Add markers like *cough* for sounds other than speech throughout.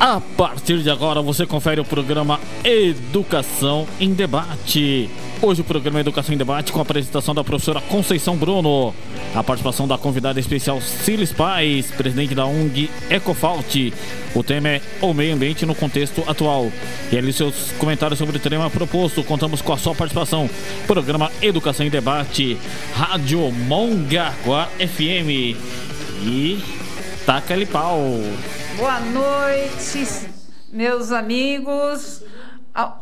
A partir de agora você confere o programa Educação em Debate. Hoje o programa Educação em Debate com a apresentação da professora Conceição Bruno, a participação da convidada especial Silas Paz, presidente da ONG Ecofault. O tema é o meio ambiente no contexto atual. E ali seus comentários sobre o tema proposto, contamos com a sua participação. Programa Educação em Debate, Rádio Mongaguá FM. E taca-lhe pau. Boa noite, meus amigos,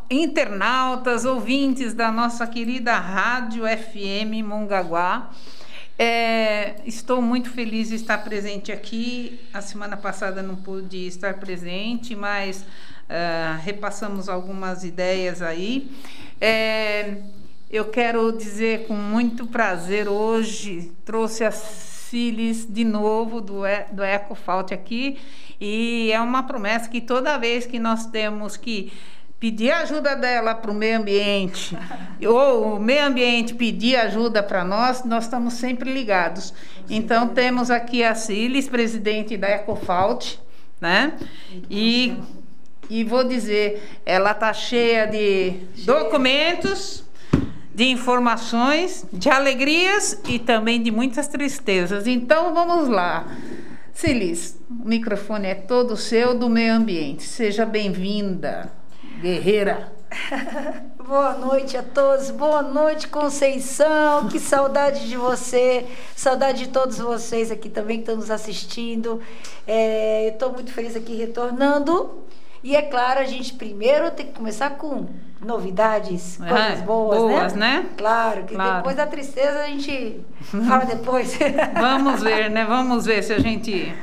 internautas, ouvintes da nossa querida Rádio FM Mongaguá. É, estou muito feliz de estar presente aqui. A semana passada não pude estar presente, mas uh, repassamos algumas ideias aí. É, eu quero dizer com muito prazer hoje, trouxe a Cilis de novo do, do EcoFault aqui e é uma promessa que toda vez que nós temos que pedir ajuda dela para o meio ambiente, *laughs* ou o meio ambiente pedir ajuda para nós, nós estamos sempre ligados. Então, temos aqui a Cilis, presidente da Ecofault, né? E, e vou dizer, ela está cheia de documentos, de informações, de alegrias e também de muitas tristezas. Então, vamos lá. Cilis, o microfone é todo seu do meio ambiente. Seja bem-vinda, guerreira. *laughs* Boa noite a todos, boa noite Conceição, que saudade de você, saudade de todos vocês aqui também que estão nos assistindo. É, Estou muito feliz aqui retornando. E é claro, a gente primeiro tem que começar com novidades, é, coisas boas, boas né? né? Claro, que claro. depois da tristeza a gente *laughs* fala depois. *laughs* Vamos ver, né? Vamos ver se a gente.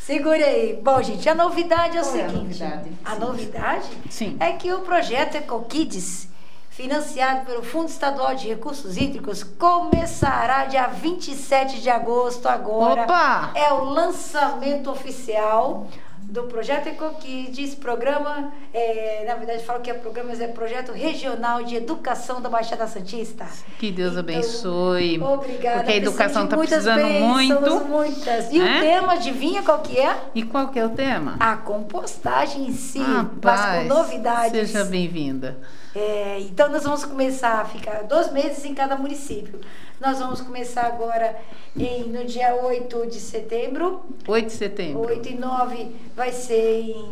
Segure aí. Bom, gente, a novidade é o Qual seguinte. É a novidade? A novidade Sim. é que o projeto EcoKids, financiado pelo Fundo Estadual de Recursos Hídricos, começará dia 27 de agosto agora. Opa! É o lançamento oficial do Projeto EcoKids, programa, é, na verdade falo que é programa, mas é Projeto Regional de Educação da Baixada Santista. Que Deus então, abençoe. Obrigada. Porque a educação está precisando muito. muitas. E é? o tema, adivinha qual que é? E qual que é o tema? A compostagem em si, ah, mas com novidades. Seja bem-vinda. É, então nós vamos começar a ficar dois meses em cada município. Nós vamos começar agora em, no dia 8 de setembro. 8 de setembro. 8 e 9 vai ser em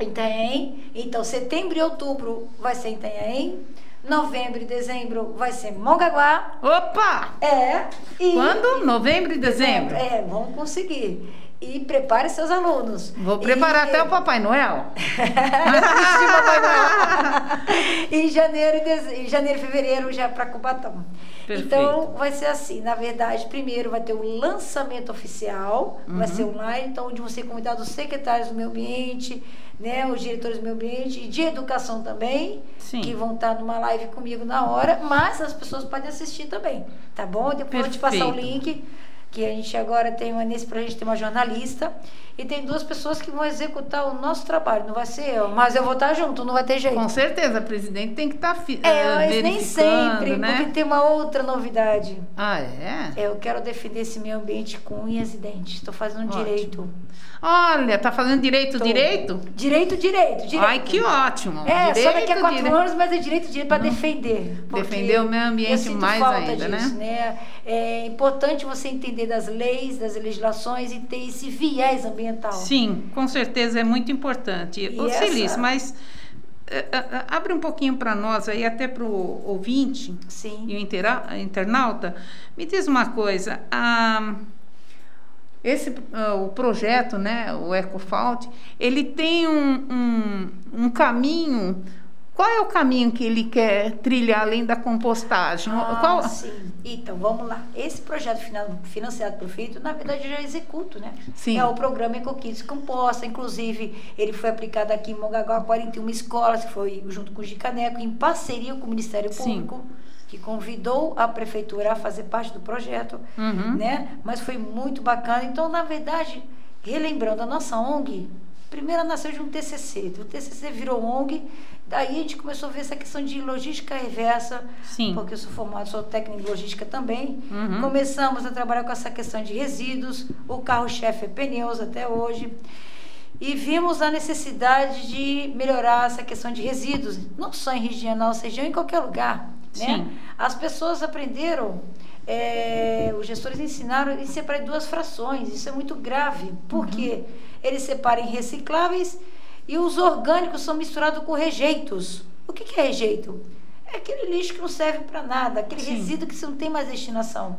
Itanhaém. Então, setembro e outubro vai ser em Itanhaém. Novembro e dezembro vai ser Mongaguá. Opa! É. E, Quando? Novembro e dezembro? É, vamos conseguir. E prepare seus alunos. Vou preparar e... até o Papai Noel. *laughs* Papai Noel. *laughs* em janeiro e em janeiro e fevereiro já para Cubatão. Perfeito. Então vai ser assim, na verdade, primeiro vai ter o lançamento oficial, uhum. vai ser online, então onde você convidar os secretários do meio ambiente, né, os diretores do meio ambiente e de educação também, Sim. que vão estar numa live comigo na hora, mas as pessoas podem assistir também, tá bom? Depois Perfeito. eu vou te passar o link que a gente agora tem nesse projeto tem uma jornalista e tem duas pessoas que vão executar o nosso trabalho. Não vai ser eu, mas eu vou estar junto, não vai ter jeito. Com certeza, presidente tem que estar fi, É, eh, mas nem sempre, né? porque tem uma outra novidade. Ah, é? Eu quero defender esse meio ambiente com unhas e dentes. Estou fazendo Ótimo. direito. Olha, tá fazendo direito, Tô. direito? Direito, direito, direito. Ai, que ótimo. É, direito, só daqui a quatro direito. anos, mas é direito, direito para defender. Defender o meio ambiente mais ainda, disso, né? né? É importante você entender das leis, das legislações e ter esse viés ambiental. Sim, com certeza é muito importante. E Ô, essa- Celis, mas eh, eh, abre um pouquinho para nós aí, até para o ouvinte Sim. e o intera- internauta. Me diz uma coisa, a- esse ah, o projeto, né, o EcoFault, ele tem um, um, um caminho. Qual é o caminho que ele quer trilhar além da compostagem? Ah, Qual, sim. Então, vamos lá. Esse projeto fina- financiado pelo FITO, na verdade, eu já executo, né? Sim. É o programa EcoKids Composta. Inclusive, ele foi aplicado aqui em Mongaguá, 41 escolas, que foi junto com o Gicaneco, em parceria com o Ministério Sim. Público, que convidou a prefeitura a fazer parte do projeto, Uhum. né? Mas foi muito bacana. Então, na verdade, relembrando, a nossa ONG, primeiro ela nasceu de um TCC. O TCC virou ONG, daí a gente começou a ver essa questão de logística reversa, Sim. porque eu sou formado, sou técnico em logística também. Uhum. Começamos a trabalhar com essa questão de resíduos, o carro-chefe é pneus até hoje. e vimos a necessidade de melhorar essa questão de resíduos, não só em região, na nossa região, em qualquer lugar. Né? Sim. As pessoas aprenderam, é, os gestores ensinaram em separar duas frações. Isso é muito grave, porque eles separam em recicláveis e os orgânicos são misturados com rejeitos. O que, que é rejeito? É aquele lixo que não serve para nada, aquele Sim. resíduo que você não tem mais destinação.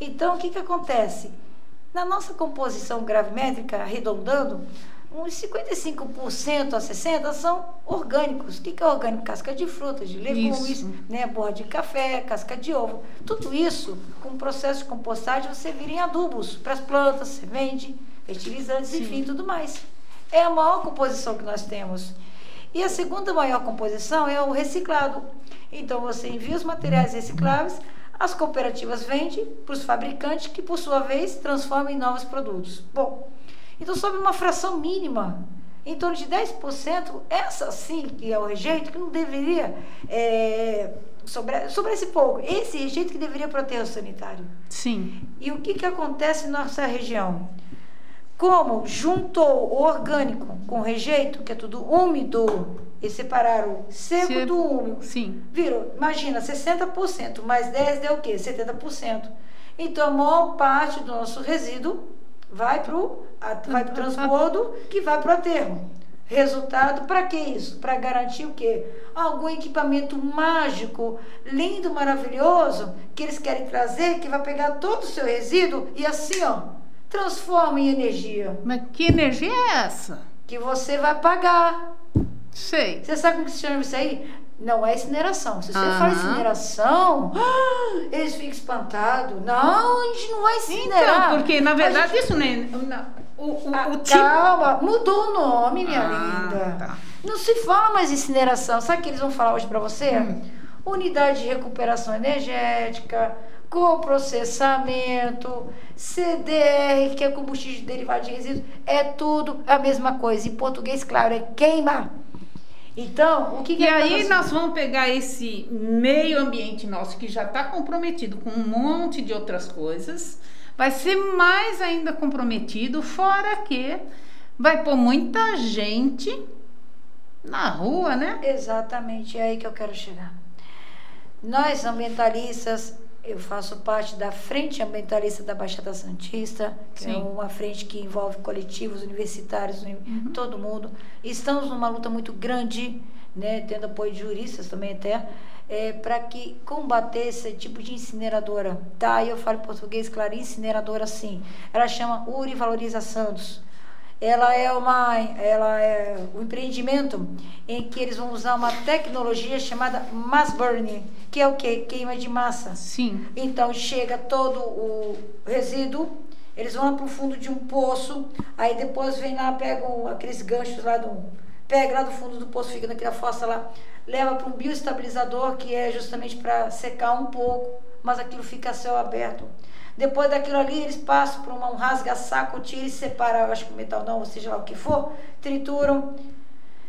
Então, o que, que acontece? Na nossa composição gravimétrica, arredondando, uns 55% a 60% são orgânicos. O que, que é orgânico? Casca de frutas, de legumes, Isso. né, borra de café, casca de ovo. Tudo isso, com o processo de compostagem, você vira em adubos para as plantas, você vende, fertilizantes, Sim. enfim, tudo mais. É a maior composição que nós temos. E a segunda maior composição é o reciclado. Então, você envia os materiais recicláveis, as cooperativas vendem para os fabricantes, que por sua vez transformam em novos produtos. Bom, então sobe uma fração mínima, em torno de 10%, essa sim que é o rejeito, que não deveria é, sobrar, sobrar esse pouco, esse rejeito que deveria para o sanitário. Sim. E o que, que acontece na nossa região? Como juntou o orgânico com o rejeito, que é tudo úmido, e separaram o seco Seco. do úmido, Sim. Virou, imagina, 60%, mais 10 deu o quê? 70%. Então, a maior parte do nosso resíduo vai para o vai pro transbordo, que vai para o aterro. Resultado, para que isso? Para garantir o quê? Algum equipamento mágico, lindo, maravilhoso, que eles querem trazer, que vai pegar todo o seu resíduo e assim, ó, transforma em energia, Mas que energia é essa? que você vai pagar. Sei. Você sabe como que se chama isso aí? Não é incineração. Se você fala incineração, *gasps* eles ficam espantados. Não, a gente não vai incinerar. Então, porque na verdade gente- isso nem. O, o, Ah, o tipo. Calma, mudou o nome, minha Ah, linda. tá. Não se fala mais incineração. Sabe o que eles vão falar hoje pra você? Hum. Unidade de recuperação energética, coprocessamento, CDR, que é combustível derivado de resíduos, é tudo a mesma coisa. Em português, claro, é queima. Então, o que, que E é aí você? nós vamos pegar esse meio ambiente nosso que já está comprometido com um monte de outras coisas, vai ser mais ainda comprometido, fora que vai pôr muita gente na rua, né? Exatamente, é aí que eu quero chegar. Nós, ambientalistas, eu faço parte da Frente Ambientalista da Baixada Santista, que é Sim. uma frente que envolve coletivos universitários, uni- todo mundo. Estamos numa luta muito grande, né, tendo apoio de juristas também até, para que combater esse tipo de incineradora. Tá, eu falo em português, claro, incineradora sim. Ela chama Uri Valoriza Santos ela é uma ela é um empreendimento em que eles vão usar uma tecnologia chamada mass burning, que é o que queima de massa. Sim. Então chega todo o resíduo, eles vão lá para o fundo de um poço, aí depois vem lá, pegam aqueles ganchos lá do pega lá do fundo do poço, fica naquela fossa lá, leva para um bioestabilizador que é justamente para secar um pouco, mas aquilo fica a céu aberto. Depois daquilo ali, eles passam por uma, um rasga-saco, tira e separa, eu acho que o metal não, ou seja lá o que for, trituram.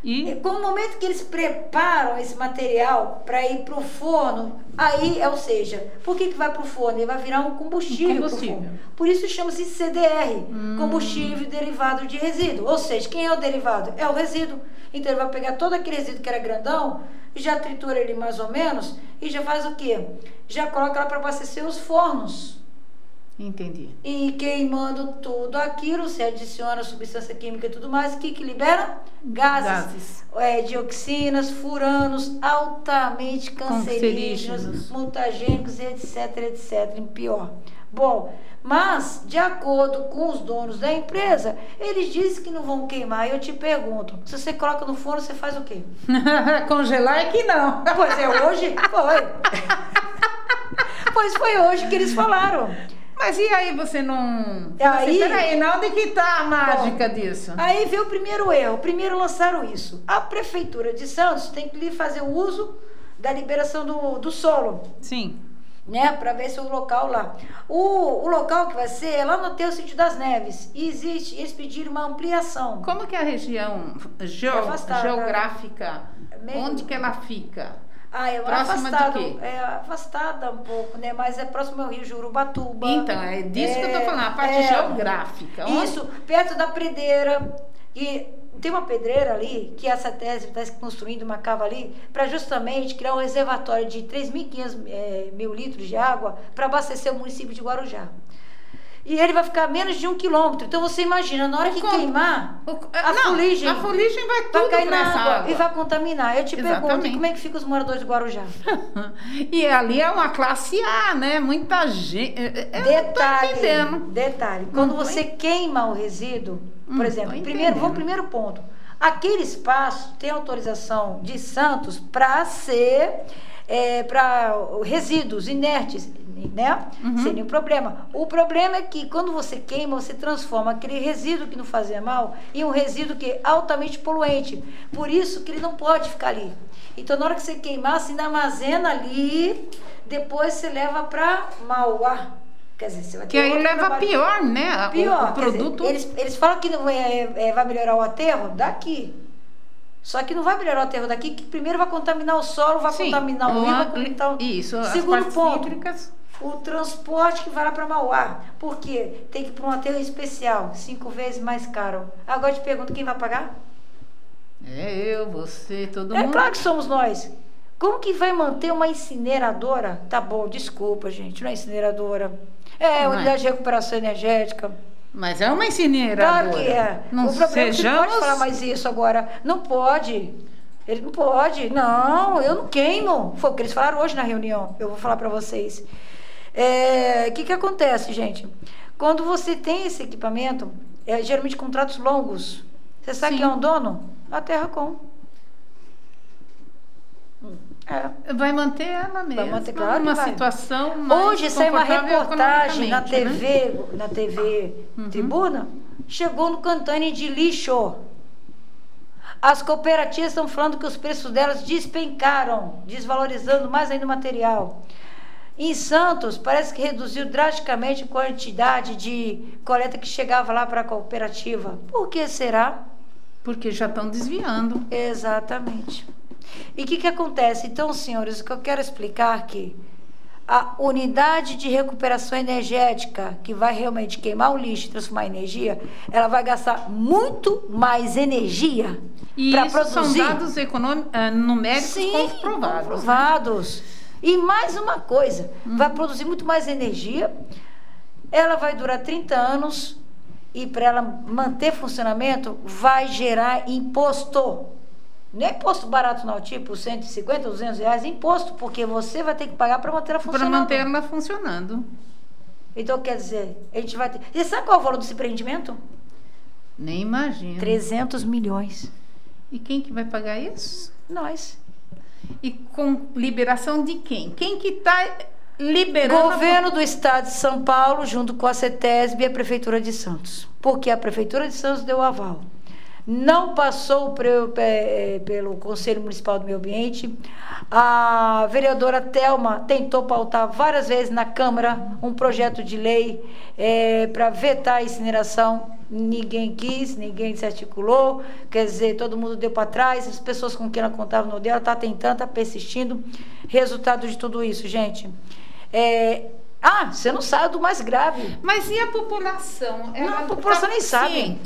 E E com o momento que eles preparam esse material para ir para o forno, aí, ou seja, por que, que vai para o forno? Ele vai virar um combustível. pro Combustível. forno. Por isso chama-se CDR, combustível derivado de resíduo. Ou seja, quem é o derivado? É o resíduo. Então ele vai pegar todo aquele resíduo que era grandão, já tritura ele mais ou menos, e já faz o quê? Já coloca lá para abastecer os fornos. Entendi. E queimando tudo aquilo, você adiciona substância química e tudo mais, o que, que libera? Gases, Gases. é, dioxinas, furanos, altamente cancerígenos, Cancerígenos. mutagênicos, etc, etc, em pior. Bom, mas, de acordo com os donos da empresa, eles dizem que não vão queimar. Eu te pergunto, se você coloca no forno, você faz o quê? *laughs* Congelar é que não. Pois é, hoje foi. *laughs* pois foi hoje que eles falaram. Mas e aí você não. Aí- Você, peraí, na onde que tá a mágica disso? Aí veio o primeiro erro. Primeiro lançaram isso. A Prefeitura de Santos tem que lhe fazer o uso da liberação do, do solo, Sim. né? Para ver se o local lá. O, o local que vai ser é lá no Teu Sítio das Neves. E existe, eles pediram uma ampliação. Como que é a região geo- geográfica? Meio- Onde que ela fica? Ah, é Próxima de afastado. quê? É afastada um pouco, né? Mas é próximo ao Rio Jurubatuba. Então, é disso que eu tô É, falando, a parte é. geográfica. Onde- Isso, perto da Predeira. E tem uma pedreira ali que essa tese está construindo uma cava ali para justamente criar um reservatório de 3.500 é, mil litros de água para abastecer o município de Guarujá. E ele vai ficar a menos de um quilômetro. Então você imagina, na hora que Como? queimar, O- a não, fuligem A fuligem vai vai tudo cair pra na água, água. e vai contaminar. Eu te pergunto, Exatamente. e como é que ficam os moradores de Guarujá? *laughs* e ali é uma classe A, né? Muita gente. Eu não tô Detalhe, detalhe. Quando Não você queima o resíduo, por exemplo, tô primeiro, vamos primeiro ponto. Aquele espaço tem autorização de Santos para ser para resíduos inertes, né? Uhum. Sem nenhum problema. O problema é que quando você queima, você transforma aquele resíduo que não fazia mal em um resíduo que é altamente poluente. Por isso que ele não pode ficar ali. Então, na hora que você queimar, você ainda armazena ali, depois você leva para Mauá. Quer dizer, você vai Que aí leva trabalho. pior, né? O- Pior, o, dizer, produto. eles, eles falam que é, é- vai melhorar o aterro daqui. Só que não vai melhorar o aterro daqui, que primeiro vai contaminar o solo, vai Sim, contaminar o rio, vai contaminar o... Isso, as Segundo partes ponto, hídricas. o transporte que vai lá para Mauá. Por quê? Tem que ir para um aterro especial, cinco vezes mais caro. Agora eu te pergunto, quem vai pagar? É eu, você, todo É mundo. claro que somos nós. Como que vai manter uma incineradora? Tá bom, desculpa, gente, não é incineradora. É, Não é. unidade de recuperação energética. Mas é uma incineradora. Claro que é. Não o problema é que sejamos... não pode falar mais isso agora. Não pode. Ele não pode. Não, eu não queimo. Foi o que eles falaram hoje na reunião. Eu vou falar para vocês. É, O que, que acontece, gente? Quando você tem esse equipamento, é geralmente contratos longos. Você sabe Sim. quem é um dono? A Terra Com. É. Vai manter ela mesma. manter, claro vai. situação mais Hoje saiu uma reportagem na economicamente, né? TV, na TV Uhum. Tribuna, chegou no Cantane de lixo. As cooperativas estão falando que os preços delas despencaram, desvalorizando mais ainda o material. Em Santos, parece que reduziu drasticamente a quantidade de coleta que chegava lá para a cooperativa. Por que será? Porque já estão desviando. Exatamente. E o que, que acontece? Então, senhores, o que eu quero explicar aqui, a unidade de recuperação energética, que vai realmente queimar o lixo e transformar em energia, ela vai gastar muito mais energia para isso são produzir. dados econômicos, ah, numéricos Sim, comprovados. né? comprovados. E mais uma coisa, Hum. vai produzir muito mais energia, ela vai durar 30 anos e para ela manter funcionamento vai gerar imposto. É imposto barato não, tipo 150, 200 reais, imposto, porque você vai ter que pagar para manter ela Para funcionando. manter ela funcionando. Então, quer dizer, a gente vai ter... E sabe qual é o valor desse empreendimento? Nem imagino. 300 milhões. E quem que vai pagar isso? Nós. E com liberação de quem? Quem que está liberando? a Governo do Estado de São Paulo, junto com a CETESB e a Prefeitura de Santos. Porque a Prefeitura de Santos deu aval. Não passou pe- pelo Conselho Municipal do Meio Ambiente. A vereadora Telma tentou pautar várias vezes na Câmara um projeto de lei para vetar a incineração. Ninguém quis, ninguém se articulou. Quer dizer, todo mundo deu para trás. As pessoas com quem ela contava não deu. Ela está tentando, está persistindo. Resultado de tudo isso, gente. É, ah, você não sabe do mais grave. Mas e a população? Ela a população tá nem sabe.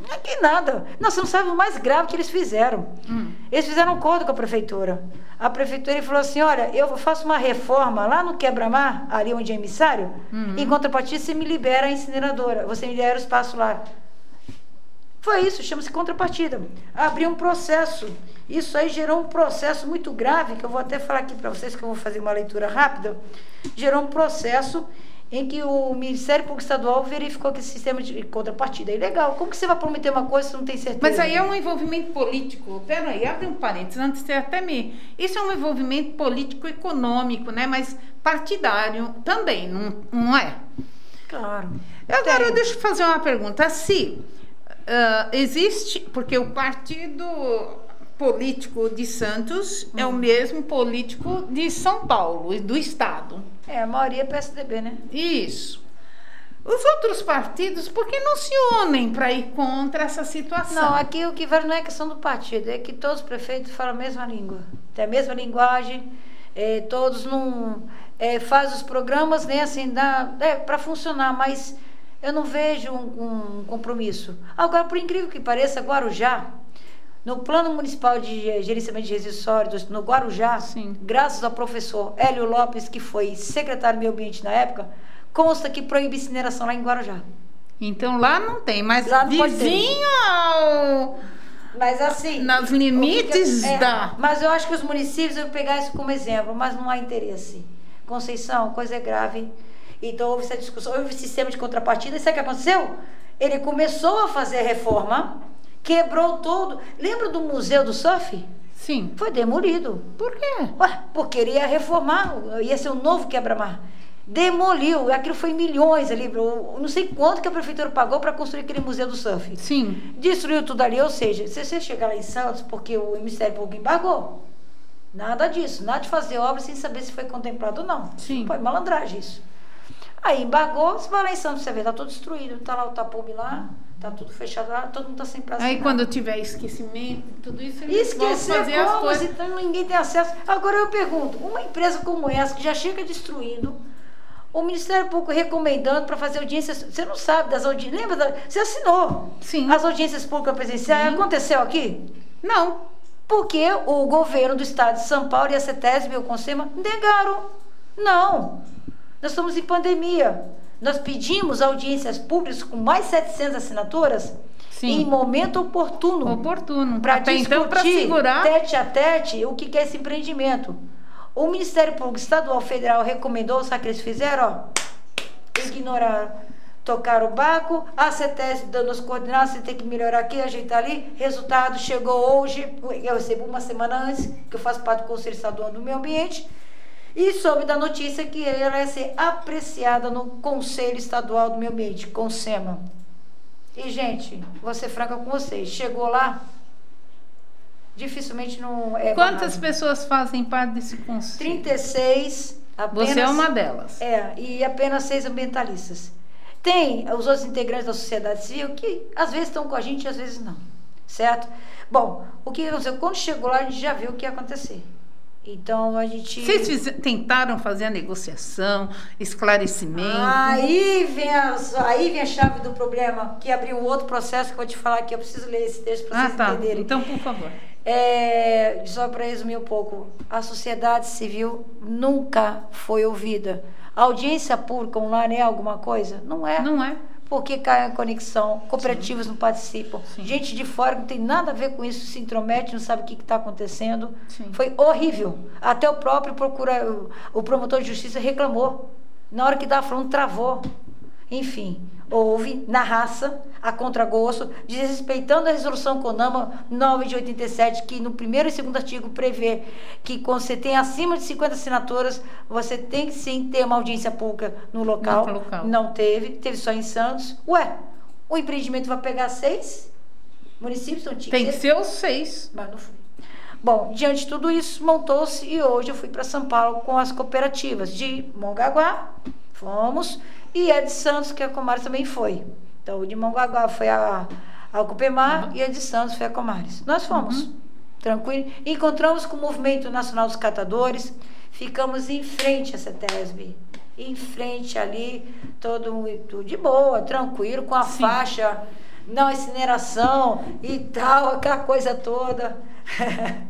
Não é que nada. Não, você não sabe o mais grave que eles fizeram. Hum. Eles fizeram um acordo com a prefeitura. A prefeitura falou assim: olha, eu faço uma reforma lá no quebra-mar, ali onde é emissário, Uhum. em contrapartida você me libera a incineradora, você me libera o espaço lá. Foi isso, chama-se contrapartida. Abriu um processo. Isso aí gerou um processo muito grave, que eu vou até falar aqui para vocês, que eu vou fazer uma leitura rápida. Gerou um processo em que o Ministério Público Estadual verificou que esse sistema de contrapartida é ilegal. Como que você vai prometer uma coisa se não tem certeza? Mas aí é um envolvimento político. Peraí, abre um parênteses, antes de até me. Isso é um envolvimento político-econômico, né? Mas partidário também, não, não é? Claro. Agora, Tem. deixa eu fazer uma pergunta. Se ah, existe, porque o partido político de Santos é o mesmo político de São Paulo e do Estado. É, a maioria é PSDB, né? Isso. Os outros partidos, por que não se unem para ir contra essa situação? Não, aqui o que vale não é questão do partido, é que todos os prefeitos falam a mesma língua. Tem a mesma linguagem, é, todos não é, fazem os programas, né, assim, dá, é, para funcionar, mas Eu não vejo um, um compromisso. Agora, por incrível que pareça, Guarujá, no Plano Municipal de Gerenciamento de Resíduos Sólidos, no Guarujá, Sim. graças ao professor Hélio Lopes, que foi secretário do Meio Ambiente na época, consta que proíbe incineração lá em Guarujá. Então lá não tem, mas Lá vizinho ao... Mas assim. Nos limites é, da- Mas eu acho que os municípios, eu vou pegar isso como exemplo, mas não há interesse. Conceição, coisa é grave. Então houve essa discussão, houve sistema de contrapartida. E sabe o que aconteceu? Ele começou a fazer a reforma, quebrou tudo. Lembra do Museu do Surf? Sim. Foi demolido. Por quê? Ué, porque ele ia reformar, ia ser um novo quebra-mar. Demoliu, aquilo foi milhões ali, não sei quanto que a prefeitura pagou para construir aquele museu do surf. Sim. Destruiu tudo ali, ou seja, se você chegar lá em Santos, porque o Ministério Público embargou. Nada disso, nada de fazer obra sem saber se foi contemplado ou não. Sim. Foi malandragem isso. Aí embargou, você vai lá em Santos, você vê, tá tudo destruído. Tá lá o tapume lá, tá tudo fechado lá, todo mundo tá sem praça. Aí quando tiver esquecimento, tudo isso, eles Esquecer fazer as como, coisas. então ninguém tem acesso. Agora eu pergunto, uma empresa como essa, que já chega destruindo, o Ministério Público recomendando para fazer audiências, você não sabe das audiências, lembra? Da, você assinou Sim. as audiências públicas presenciais, Sim. aconteceu aqui? Não. Porque o governo do estado de São Paulo e a CETESB e o Consema negaram. Não. Nós estamos em pandemia. Nós pedimos audiências públicas com mais 700 assinaturas Sim. em momento oportuno Oportuno. para Até discutir então, segurar. tete a tete o que que é esse empreendimento. O Ministério Público Estadual Federal recomendou, sabe o que eles fizeram? Ó, ignoraram. Tocaram o barco, a CETES dando as coordenadas, você tem que melhorar aqui, ajeitar ali. Resultado, chegou hoje, eu recebo uma semana antes, que eu faço parte do Conselho Estadual do Meio Ambiente, e soube da notícia que ela ia ser apreciada no Conselho Estadual do Meio Ambiente, CONSEMA. E, gente, vou ser franca com vocês, chegou lá, dificilmente não é. Quantas barrado. pessoas fazem parte desse conselho? 36, apenas. Você é uma delas. É, e apenas seis ambientalistas. Tem os outros integrantes da sociedade civil que às vezes estão com a gente e às vezes não. Certo? Bom, o que aconteceu? Quando chegou lá, a gente já viu o que ia acontecer. Então a gente. Vocês fize- tentaram fazer a negociação, esclarecimento? Aí vem, a, aí vem a chave do problema, que abriu outro processo que eu vou te falar aqui. Eu preciso ler esse texto para ah, vocês tá. entenderem. Então, por favor. É, só para resumir um pouco, a sociedade civil nunca foi ouvida. A audiência pública online é alguma coisa? Não é. Não é? Porque cai a conexão, cooperativas não participam. Sim. Gente de fora que não tem nada a ver com isso, se intromete, não sabe o que está acontecendo. Sim. Foi horrível. Até o próprio procura, o, o promotor de justiça reclamou. Na hora que estava falando, travou. Enfim, houve na raça, a contragosto, desrespeitando a resolução CONAMA 9 de 87, que no primeiro e segundo artigo prevê que quando você tem acima de 50 assinaturas, você tem que sim ter uma audiência pública no local. No local. Não teve, teve só em Santos. Ué, o empreendimento vai pegar seis municípios, não tinha Tem que ser os seis. mas não fui. Bom, diante de tudo isso, montou-se e hoje eu fui para São Paulo com as cooperativas de Mongaguá, fomos, e a de Santos, que a Comares também foi. Então, o de Mongaguá foi a, a Cupemar e a de Santos foi a Comares. Nós fomos, tranquilo. Encontramos com o Movimento Nacional dos Catadores, ficamos em frente à CETESB, em frente ali, todo tudo de boa, tranquilo, com a Sim. faixa, não incineração e tal, aquela coisa toda. *laughs*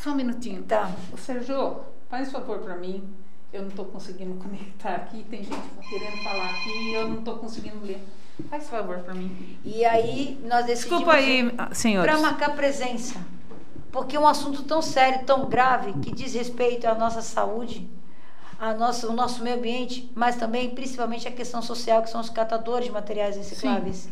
Só um minutinho. tá. Ô, Sérgio, faz favor para mim. Eu não estou conseguindo *laughs* conectar aqui. Tem gente querendo falar aqui e eu não estou conseguindo ler. Faz favor para mim. E aí nós decidimos Desculpa aí, senhores. para marcar presença. Porque é um assunto tão sério, tão grave, que diz respeito à nossa saúde, a nossa, o nosso meio ambiente, mas também, principalmente, a questão social, que são os catadores de materiais recicláveis.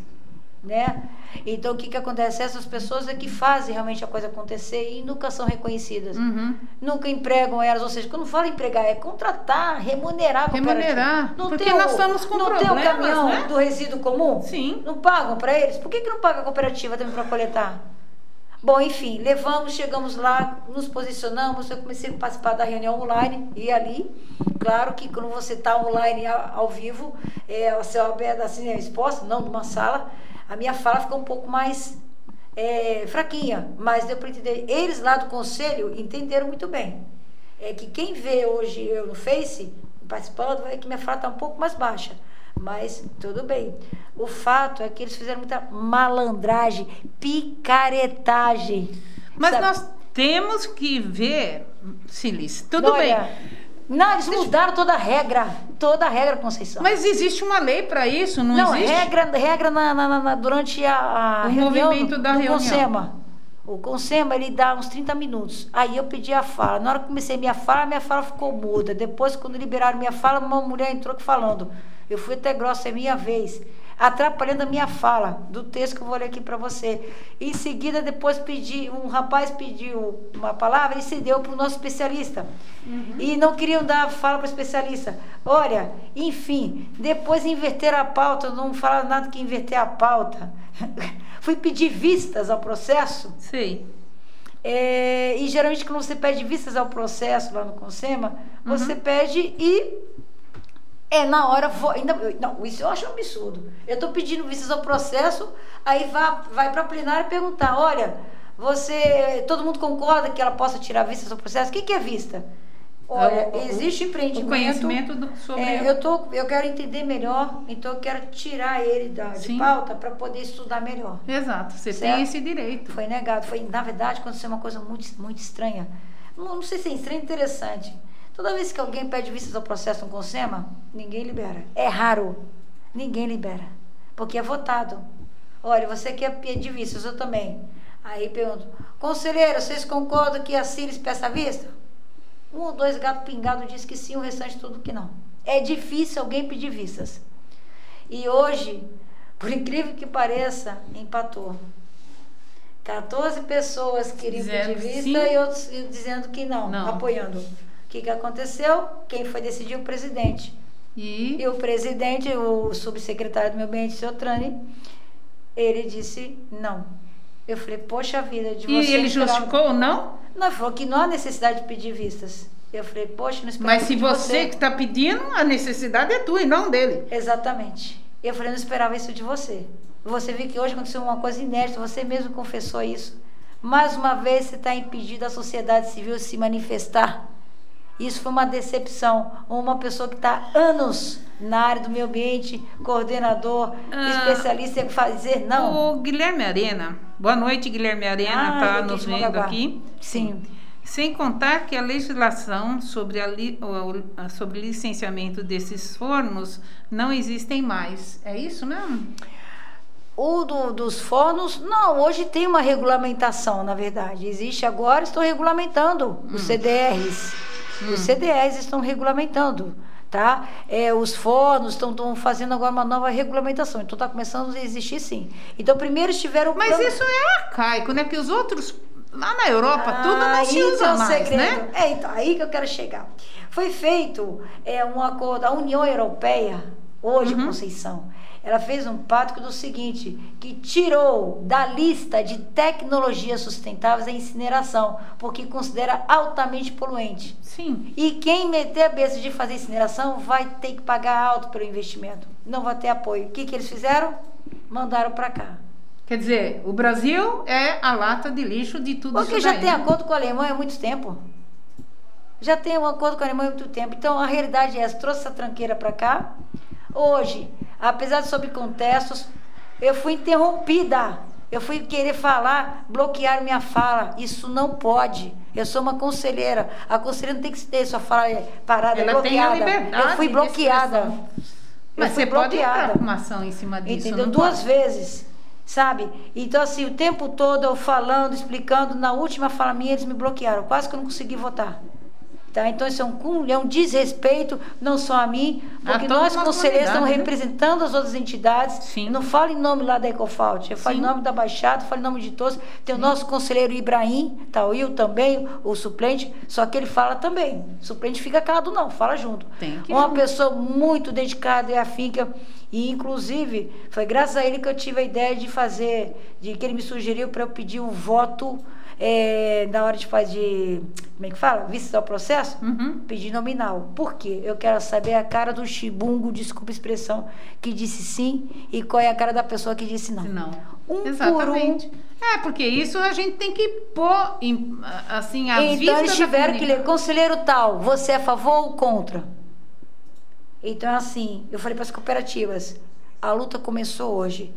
Né? Então, o que, que acontece? Essas pessoas é que fazem realmente a coisa acontecer e nunca são reconhecidas. Uhum. Nunca empregam elas, ou seja, quando fala empregar, é contratar, remunerar. Remunerar, Não porque tem o- nós estamos com Não tem o problemas, caminhão né? do resíduo comum? Sim. Não pagam para eles? Por que, que não paga a cooperativa também para coletar? Bom, enfim, levamos, chegamos lá, nos posicionamos, eu comecei a participar da reunião online e ali, claro que quando você está online ao vivo, é, o céu aberto assim, é exposto, não numa sala, a minha fala fica um pouco mais é, fraquinha, mas deu para entender. Eles lá do conselho entenderam muito bem. É que quem vê hoje eu no Face, participando, vai ver que minha fala está um pouco mais baixa. Mas tudo bem. O fato é que eles fizeram muita malandragem, picaretagem. Mas sabe? nós temos que ver, Silis, tudo Olha, bem. Não, eles mudaram toda a regra. Toda a regra, Conceição. Mas existe uma lei para isso, não, Não, existe? regra, regra na, na- na- durante a, a O reunião movimento da do reunião. Consema. O Consema, ele dá uns 30 minutos. Aí eu pedi a fala. Na hora que comecei minha fala, minha fala ficou muda. Depois, quando liberaram minha fala, uma mulher entrou falando. Eu fui até grossa, é minha vez. Atrapalhando a minha fala, do texto que eu vou ler aqui para você. Em seguida, depois pedi, um rapaz pediu uma palavra e se deu para o nosso especialista. E não queriam dar a fala para o especialista. Olha, enfim, depois inverteram a pauta, não falaram nada que inverter a pauta. *laughs* Fui pedir vistas ao processo. Sei. É, e geralmente quando você pede vistas ao processo lá no Consema, Uhum. você pede e é na hora vo- ainda não isso eu acho um absurdo. Eu estou pedindo vistas ao processo, aí vai vai para a plenária perguntar, olha, você todo mundo concorda que ela possa tirar vistas ao processo? O que, que é vista? Olha, É o- existe O empreendimento. conhecimento do- sobre. É, eu, tô, eu quero entender melhor, então eu quero tirar ele da, de Sim. pauta para poder estudar melhor. Exato, você Certo. tem esse direito. Foi negado. Foi, na verdade, aconteceu uma coisa muito, muito estranha. Não, não sei se é estranho, interessante. Toda vez que alguém pede vistas ao processo no Consema, ninguém libera. É raro. Ninguém libera. Porque é votado. Olha, você quer pedir vistas, eu também. Aí pergunto, conselheiro, vocês concordam que a Círis peça vista? Um ou dois gatos pingados diz que sim, o restante tudo que não. É difícil alguém pedir vistas. E hoje, por incrível que pareça, empatou. 14 pessoas queriam Dizendo pedir vista sim. e outros dizendo que não, Não. apoiando. O que, que aconteceu? Quem foi decidir? O presidente. E E o presidente, o subsecretário do Meio Ambiente, seu Trani, ele disse não. Eu falei, poxa vida, de E você. ele esperava- justificou ou não? Não, ele falou que não há necessidade de pedir vistas. Eu falei, poxa, não esperava Mas se de você que está pedindo, a necessidade é tua e não dele. Exatamente. Eu falei, não esperava isso de você. Você viu que hoje aconteceu uma coisa inédita, você mesmo confessou isso. Mais uma vez você está impedindo a sociedade civil se manifestar. Isso foi uma decepção. Uma pessoa que está anos na área do meio ambiente, coordenador, Ah. especialista em fazer, não. O Guilherme Arena. Boa noite, Guilherme Arena, Ah, está nos vendo aqui. Sim. Sem contar que a legislação sobre, a li- sobre licenciamento desses fornos não existem mais. É isso mesmo? O do- dos fornos, não, hoje tem uma regulamentação, na verdade. Existe agora, estão regulamentando os CDRs. Os CDRs estão regulamentando, tá? É, os fornos estão, fazendo agora uma nova regulamentação. Então está começando a existir sim. Então primeiro estiveram... Mas isso é arcaico, né? Que os outros, lá na Europa, tudo não se Aí usa que é o mais, segredo. né? É, então, aí que eu quero chegar. Foi feito é, um acordo, a União Europeia, hoje, Uhum. Conceição, ela fez um pacto do seguinte, que tirou da lista de tecnologias sustentáveis a incineração, porque considera altamente poluente. Sim. E quem meter a besta de fazer incineração vai ter que pagar alto pelo investimento. Não vai ter apoio. O que, que eles fizeram? Mandaram para cá. Quer dizer, o Brasil é a lata de lixo de tudo Porque isso já daí, tem acordo com a Alemanha há muito tempo. Já tem um acordo com a Alemanha há muito tempo. Então a realidade é essa, trouxe essa tranqueira para cá. Hoje, apesar de sob contextos, eu fui interrompida. Eu fui querer falar, bloquear minha fala. Isso não pode. Eu sou uma conselheira. A conselheira não tem que ter sua fala parada, Ela bloqueada. eu fui bloqueada. Mas você pode bloqueada. com uma ação em cima disso, Entendeu? Duas pode? vezes, sabe? Então, assim, o tempo todo eu falando, explicando, na última fala minha eles me bloquearam, quase que eu não consegui votar. Tá? Então, isso é um, é um desrespeito, não só a mim, porque A nós, conselheiros, estamos né? representando as outras entidades. Sim. Eu não falo em nome lá da Ecofault, eu falo Sim. em nome da Baixada, falo em nome de todos. Tem o nosso conselheiro Ibrahim, tá, o Will também, o suplente, só que ele fala também. O suplente fica calado, não, fala junto. Uma pessoa muito dedicada e afinca. E, inclusive, foi graças a ele que eu tive a ideia de fazer, de que ele me sugeriu para eu pedir um voto eh, na hora de fazer, como é que fala? Vista ao processo? Uhum. Pedir nominal. Por quê? Eu quero saber a cara do chibungo, desculpa a expressão, que disse sim e qual é a cara da pessoa que disse não. Não. Um por Exatamente. É, porque isso a gente tem que pôr em, assim, a Então eles tiveram que ler, conselheiro tal, você é a favor ou contra? Então, assim, eu falei para as cooperativas, a luta começou hoje.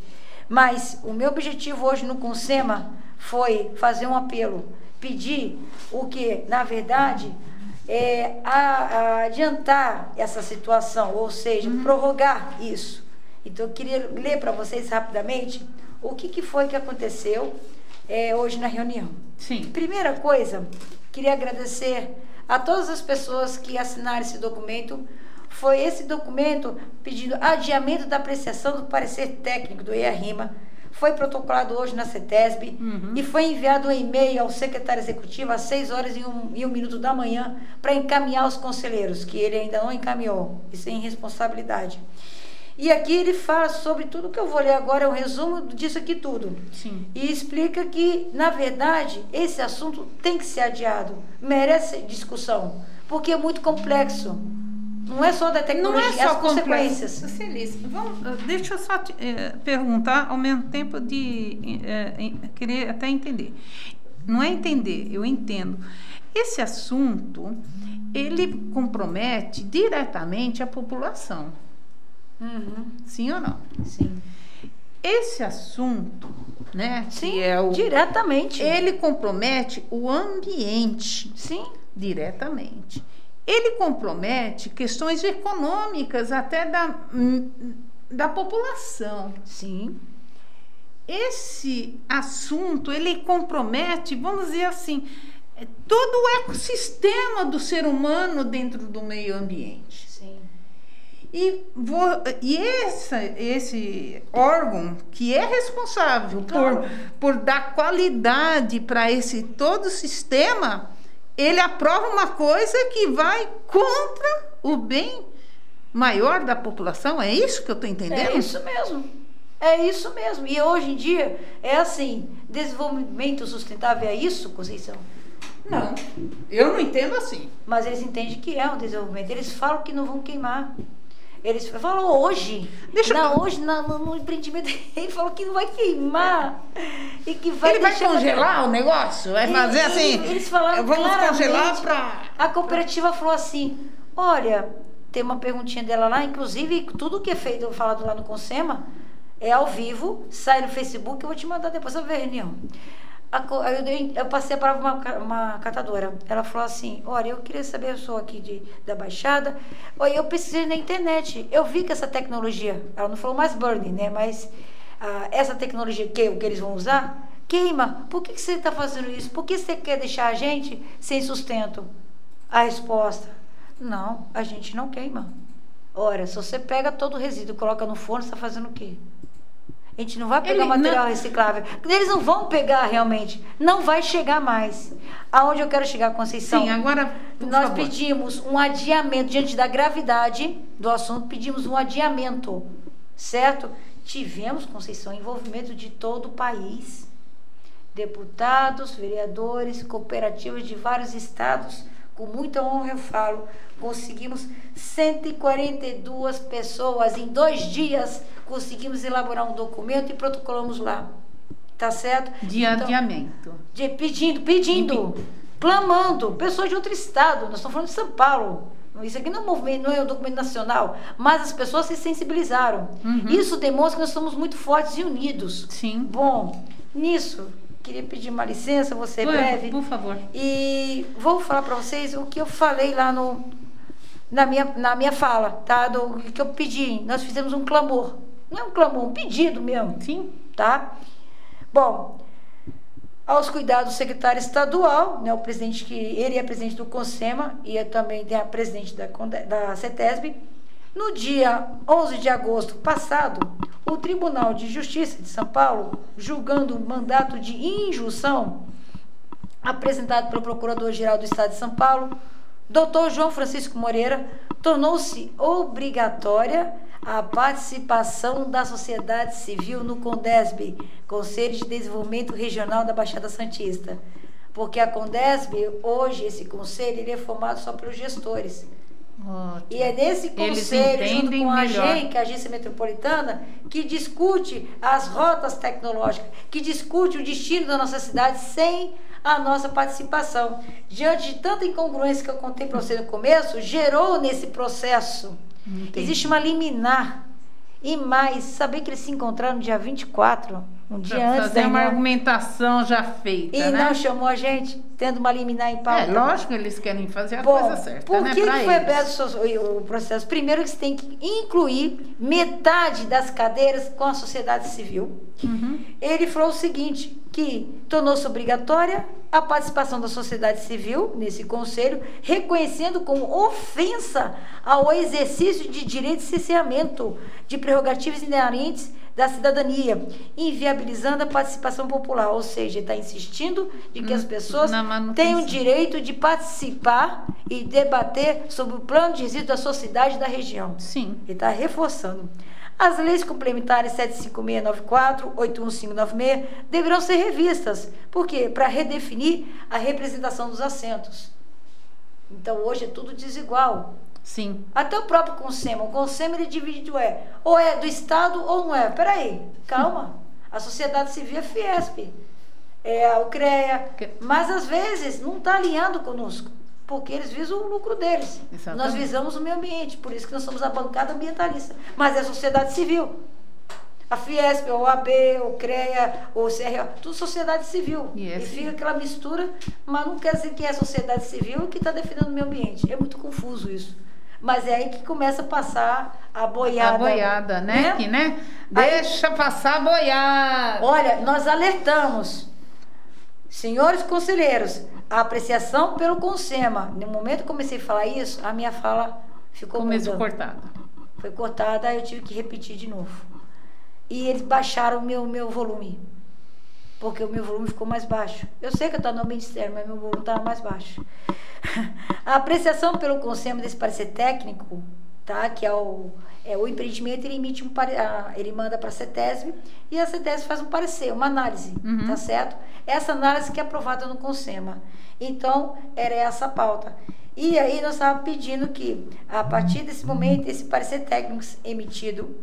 Mas o meu objetivo hoje no Consema foi fazer um apelo, pedir o que, na verdade, é a, a adiantar essa situação, ou seja, uhum. prorrogar isso. Então, eu queria ler para vocês rapidamente o que, que foi que aconteceu é, hoje na reunião. Sim. Primeira coisa, queria agradecer a todas as pessoas que assinaram esse documento. Foi esse documento pedindo adiamento da apreciação do parecer técnico do EARIMA. Foi protocolado hoje na CETESB uhum. e foi enviado um e-mail ao secretário executivo às 6 horas e um, e um minuto da manhã para encaminhar aos conselheiros, que ele ainda não encaminhou. Isso é irresponsabilidade. E aqui ele fala sobre tudo que eu vou ler agora, é um resumo disso aqui tudo. Sim. E explica que, na verdade, esse assunto tem que ser adiado, merece discussão, porque é muito complexo. Não é só da tecnologia, não é só as consequências. Feliz. Vamos, eh, deixa eu só te, eh, perguntar ao mesmo tempo de eh, querer até entender. Não é entender, eu entendo. Esse assunto, ele compromete diretamente a população. Uhum. Sim ou não? Sim. Esse assunto, né? Sim, é o, diretamente. Ele compromete o ambiente. Sim. Diretamente. Ele compromete questões econômicas até da, da população. Sim. Esse assunto, ele compromete, vamos dizer assim, todo o ecossistema do ser humano dentro do meio ambiente. E, vou, e essa, esse órgão que é responsável por, por dar qualidade para esse todo o sistema, ele aprova uma coisa que vai contra o bem maior da população. É isso que eu estou entendendo? É isso mesmo. É isso mesmo. E hoje em dia é assim: desenvolvimento sustentável é isso, Conceição? Não, eu não entendo assim. Mas eles entendem que é um desenvolvimento. Eles falam que não vão queimar. Eles falou hoje. Deixa na, eu... Hoje, na, no, empreendimento, *laughs* ele falou que não vai queimar. E que vai Ele vai congelar o negócio? Vai fazer assim? Eles falaram Vamos congelar para. A cooperativa falou assim: olha, tem uma perguntinha dela lá, inclusive, tudo que é feito, falado lá no Consema, é ao vivo, sai no Facebook, eu vou te mandar depois a reunião eu, dei, eu passei a palavra uma, uma catadora. Ela falou assim: Olha, eu queria saber, eu sou aqui de, da Baixada. Olha, eu pesquisei na internet. Eu vi que essa tecnologia, ela não falou mais burning, né? Mas ah, essa tecnologia que, que eles vão usar, queima. Por que, que você está fazendo isso? Por que você quer deixar a gente sem sustento? A resposta: Não, a gente não queima. Ora, se você pega todo o resíduo coloca no forno, você está fazendo o quê? A gente não vai pegar Ele material não... reciclável. Eles não vão pegar realmente. Não vai chegar mais. Aonde eu quero chegar, Conceição? Sim, agora. Nós favor. pedimos um adiamento, diante da gravidade do assunto, pedimos um adiamento. Certo? Tivemos, Conceição, envolvimento de todo o país. Deputados, vereadores, cooperativas de vários estados. Com muita honra eu falo, conseguimos 142 pessoas em dois dias conseguimos elaborar um documento e protocolamos lá. Tá certo? De então, adiamento. De, pedindo, pedindo, clamando, pessoas de outro estado, nós estamos falando de São Paulo. Isso aqui não é um movimento, não é um documento nacional, mas as pessoas se sensibilizaram. Uhum. Isso demonstra que nós somos muito fortes e unidos. Sim. Bom, nisso, queria pedir uma licença, você breve. Por favor. E vou falar para vocês o que eu falei lá no, na, minha, na minha fala, tá? Do que eu pedi. Nós fizemos um clamor não é um clamor, um pedido mesmo. Sim. Tá? Bom, aos cuidados do secretário estadual, né, o presidente que ele é presidente do CONSEMA e também tem a presidente da, da CETESB, no dia 11 de agosto passado, o Tribunal de Justiça de São Paulo, julgando o mandato de injunção apresentado pelo Procurador-Geral do Estado de São Paulo, Dr. João Francisco Moreira, tornou-se obrigatória a participação da sociedade civil no CONDESB, Conselho de Desenvolvimento Regional da Baixada Santista. Porque a CONDESB, hoje, esse conselho, ele é formado só pelos gestores. Ótimo. E é nesse conselho, junto com a AGEM, que é a Agência Metropolitana, que discute as rotas tecnológicas, que discute o destino da nossa cidade sem a nossa participação. Diante de tanta incongruência que eu contei para você no começo, gerou nesse processo Entendi. Existe uma liminar. E mais, saber que eles se encontraram no dia 24, um dia pra antes fazer uma argumentação já feita, E né? não chamou a gente, tendo uma liminar em pauta. É, lógico eles querem fazer a Bom, coisa certa, por né? que, que foi aberto o processo? Primeiro que você tem que incluir metade das cadeiras com a sociedade civil. Uhum. Ele falou o seguinte, que tornou-se obrigatória a participação da sociedade civil nesse conselho, reconhecendo como ofensa ao exercício de direito de cerceamento de prerrogativas inerentes da cidadania, inviabilizando a participação popular, ou seja, está insistindo de que as pessoas têm o direito de participar e debater sobre o plano de resíduo da sociedade da região. Sim. Ele está reforçando. As leis complementares 75694, 81596 deverão ser revistas. Por quê? Para redefinir a representação dos assentos. Então hoje é tudo desigual. Sim. Até o próprio Consema. O Consema ele divide é, ou é do Estado ou não é. Peraí, calma. A sociedade civil é Fiesp, é a UCREA, Que- mas às vezes não está alinhando conosco, porque eles visam o lucro deles. Exatamente. Nós visamos o meio ambiente, por isso que nós somos a bancada ambientalista. Mas é a sociedade civil. A Fiesp, o OAB, o CREA, o CRO, tudo sociedade civil. E E, esse- fica aquela mistura, mas não quer dizer que é a sociedade civil que está defendendo o meio ambiente. É muito confuso isso. Mas é aí que começa a passar a boiada. A boiada, né? Que, né? Aí- Deixa passar a boiada. Olha, nós alertamos, senhores conselheiros, a apreciação pelo Consema. No momento que eu comecei a falar isso, a minha fala ficou Começo muda. cortado. Foi cortada, aí eu tive que repetir de novo. E eles baixaram o meu, meu volume. Porque o meu volume ficou mais baixo. Eu sei que eu estou no externo, mas meu volume estava mais baixo. *laughs* A apreciação pelo Consema desse parecer técnico, tá? Que é o, é o empreendimento, ele emite um ele manda para a CETESB e a CETESB faz um parecer, uma análise, Uhum. tá certo? Essa análise que é aprovada no Consema. Então, era essa a pauta. E aí nós estávamos pedindo que, a partir desse momento, esse parecer técnico emitido,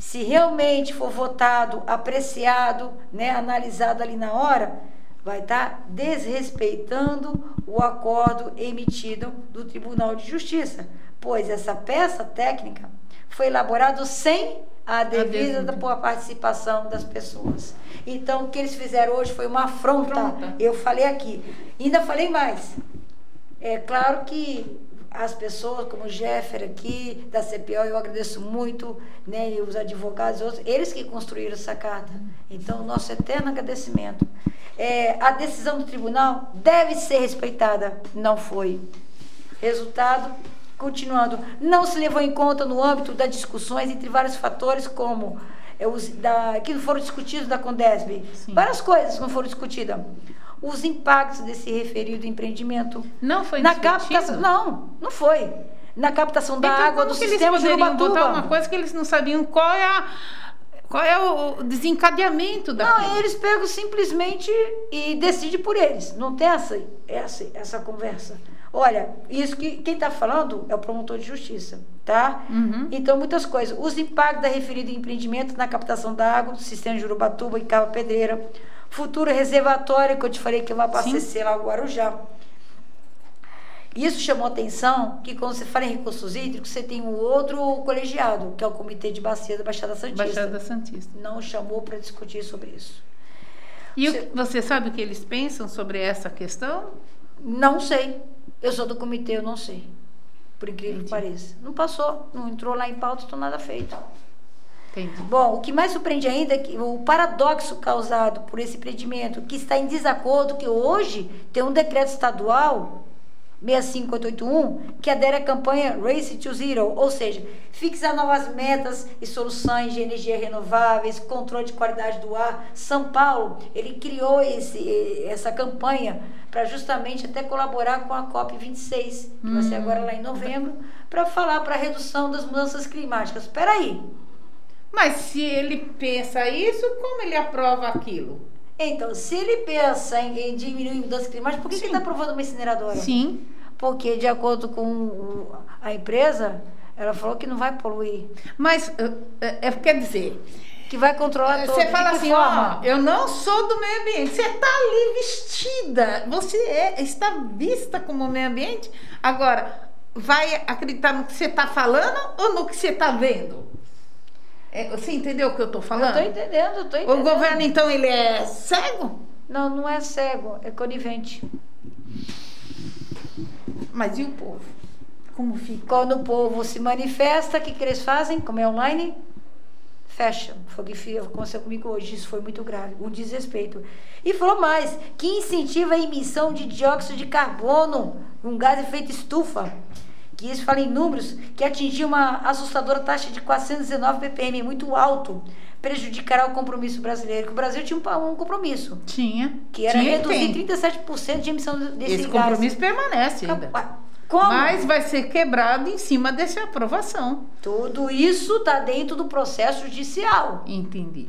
se realmente for votado, apreciado, né, analisado ali na hora, vai estar desrespeitando o acordo emitido do Tribunal de Justiça, pois essa peça técnica foi elaborada sem a devida da participação das pessoas. Então, o que eles fizeram hoje foi uma afronta. Afronta. Eu falei aqui. Ainda falei mais. É claro que as pessoas, como o Jeffer aqui, da CPO, eu agradeço muito, né, e os advogados outros, eles que construíram essa carta. Então, nosso eterno agradecimento. É, a decisão do tribunal deve ser respeitada. Não foi. Resultado, continuando, não se levou em conta no âmbito das discussões entre vários fatores, como é, os da, que foram discutidos da Condesb. Sim. Várias coisas não foram discutidas. Os impactos desse referido empreendimento. Não foi Na discutido? captação. Não, não foi. Na captação da Então, água como do sistema eles poderiam Jurubatuba. botar uma coisa que eles não sabiam qual é a qual é o desencadeamento da Não, eles pegam simplesmente e decidem por eles. Não tem essa, essa, essa conversa. Olha, isso que quem está falando é o promotor de justiça, tá? Uhum. Então, muitas coisas. Os impactos da referida empreendimento na captação da água do sistema de Jurubatuba e Cava Pedreira. Futuro reservatório, que eu te falei que vai abastecer lá o Guarujá. Isso chamou atenção que quando você fala em recursos hídricos, você tem um outro colegiado, que é o Comitê de Bacia da Baixada Santista. Baixada Santista. Não chamou para discutir sobre isso. E o- Você- você sabe o que eles pensam sobre essa questão? Não sei. Eu sou do comitê, eu não sei. Por incrível que Entendi. pareça. Não passou, não entrou lá em pauta, então nada feito. Entendi. Bom, o que mais surpreende ainda é que o paradoxo causado por esse empreendimento, que está em desacordo, que hoje tem um decreto estadual 65881, que adere à campanha Race to Zero, ou seja, fixar novas metas e soluções de energia renováveis, controle de qualidade do ar. São Paulo, ele criou esse, essa campanha para justamente até colaborar com a COP26, que vai ser agora lá em novembro, para falar para a redução das mudanças climáticas. Espera aí, Mas se ele pensa isso, como ele aprova aquilo? Então, se ele pensa em, em diminuir mudanças climáticas, por que Sim. que ele está aprovando uma incineradora? Sim. Porque, de acordo com a empresa, ela falou que não vai poluir, Mas, eh, eh, é, quer dizer, que vai controlar todo. você fala assim, ó, eu não sou do meio ambiente. Você está ali vestida, você é, está vista como meio ambiente. Agora, vai acreditar no que você está falando ou no que você está vendo? É, você entendeu o que eu estou falando? Eu tô entendendo, eu tô entendendo. O governo, então, ele é cego? Não, não é cego, é conivente. Mas e o povo? Como fica? Quando o povo se manifesta, o que, que eles fazem? Como é online? Fecha. Foi o que aconteceu comigo hoje. Isso foi muito grave. Um desrespeito. E falou mais: que incentiva a emissão de dióxido de carbono, um gás de efeito estufa. Que isso fala em números, que atingiu uma assustadora taxa de 419 ppm, muito alto prejudicará o compromisso brasileiro. Que o Brasil tinha um, um compromisso. Tinha. Que era tinha reduzir 37% de emissão desse Esse gás. compromisso permanece ainda. Como? Mas vai ser quebrado em cima dessa aprovação. Tudo isso está dentro do processo judicial. Entendi.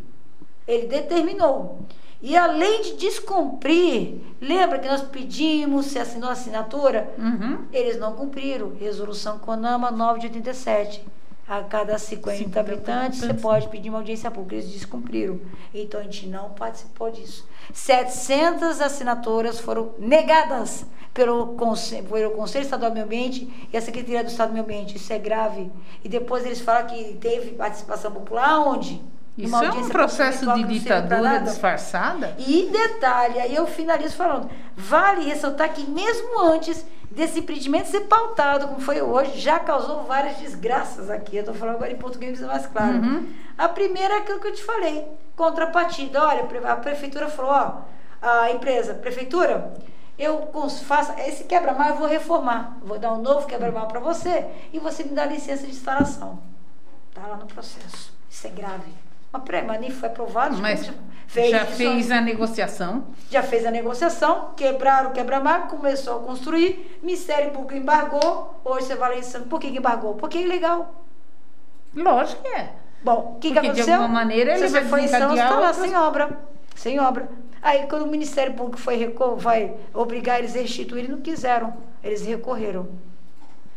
Ele determinou. E além de descumprir, lembra que nós pedimos, se assinou a assinatura? Uhum. Eles não cumpriram. Resolução CONAMA 9 de 87. A cada 50, 50 habitantes, você pode pedir uma audiência pública. Eles descumpriram. Então a gente não participou disso. 700 assinaturas foram negadas pelo, Conse- pelo Conselho Estadual do Meio Ambiente e a Secretaria do Estado do Meio Ambiente. Isso é grave. E depois eles falam que teve participação popular onde? Isso é um processo de ditadura disfarçada? E detalhe, aí eu finalizo falando, vale ressaltar que mesmo antes desse empreendimento ser pautado, como foi hoje, já causou várias desgraças aqui. Eu estou falando agora em português ser mais claro. Uhum. A primeira é aquilo que eu te falei, contrapartida. Olha, a prefeitura falou, ó, a empresa, prefeitura, eu faço esse quebra-mal, eu vou reformar. Vou dar um novo quebra-mal para você e você me dá licença de instalação. Tá lá no processo. Isso é grave. Mas, peraí, mas nem foi aprovado. Mas já já isso fez a negociação? já fez a negociação, quebraram o quebra-mar, começou a construir, Ministério Público embargou, hoje você vai lá em Santos, por que que embargou? Porque é ilegal. Lógico que é. Bom, o que, que Porque, de aconteceu? alguma maneira, ele você foi em Santos, desencadear tá lá sem obra, sem obra. Aí, quando o Ministério Público foi vai obrigar eles a restituir, eles não quiseram, eles recorreram.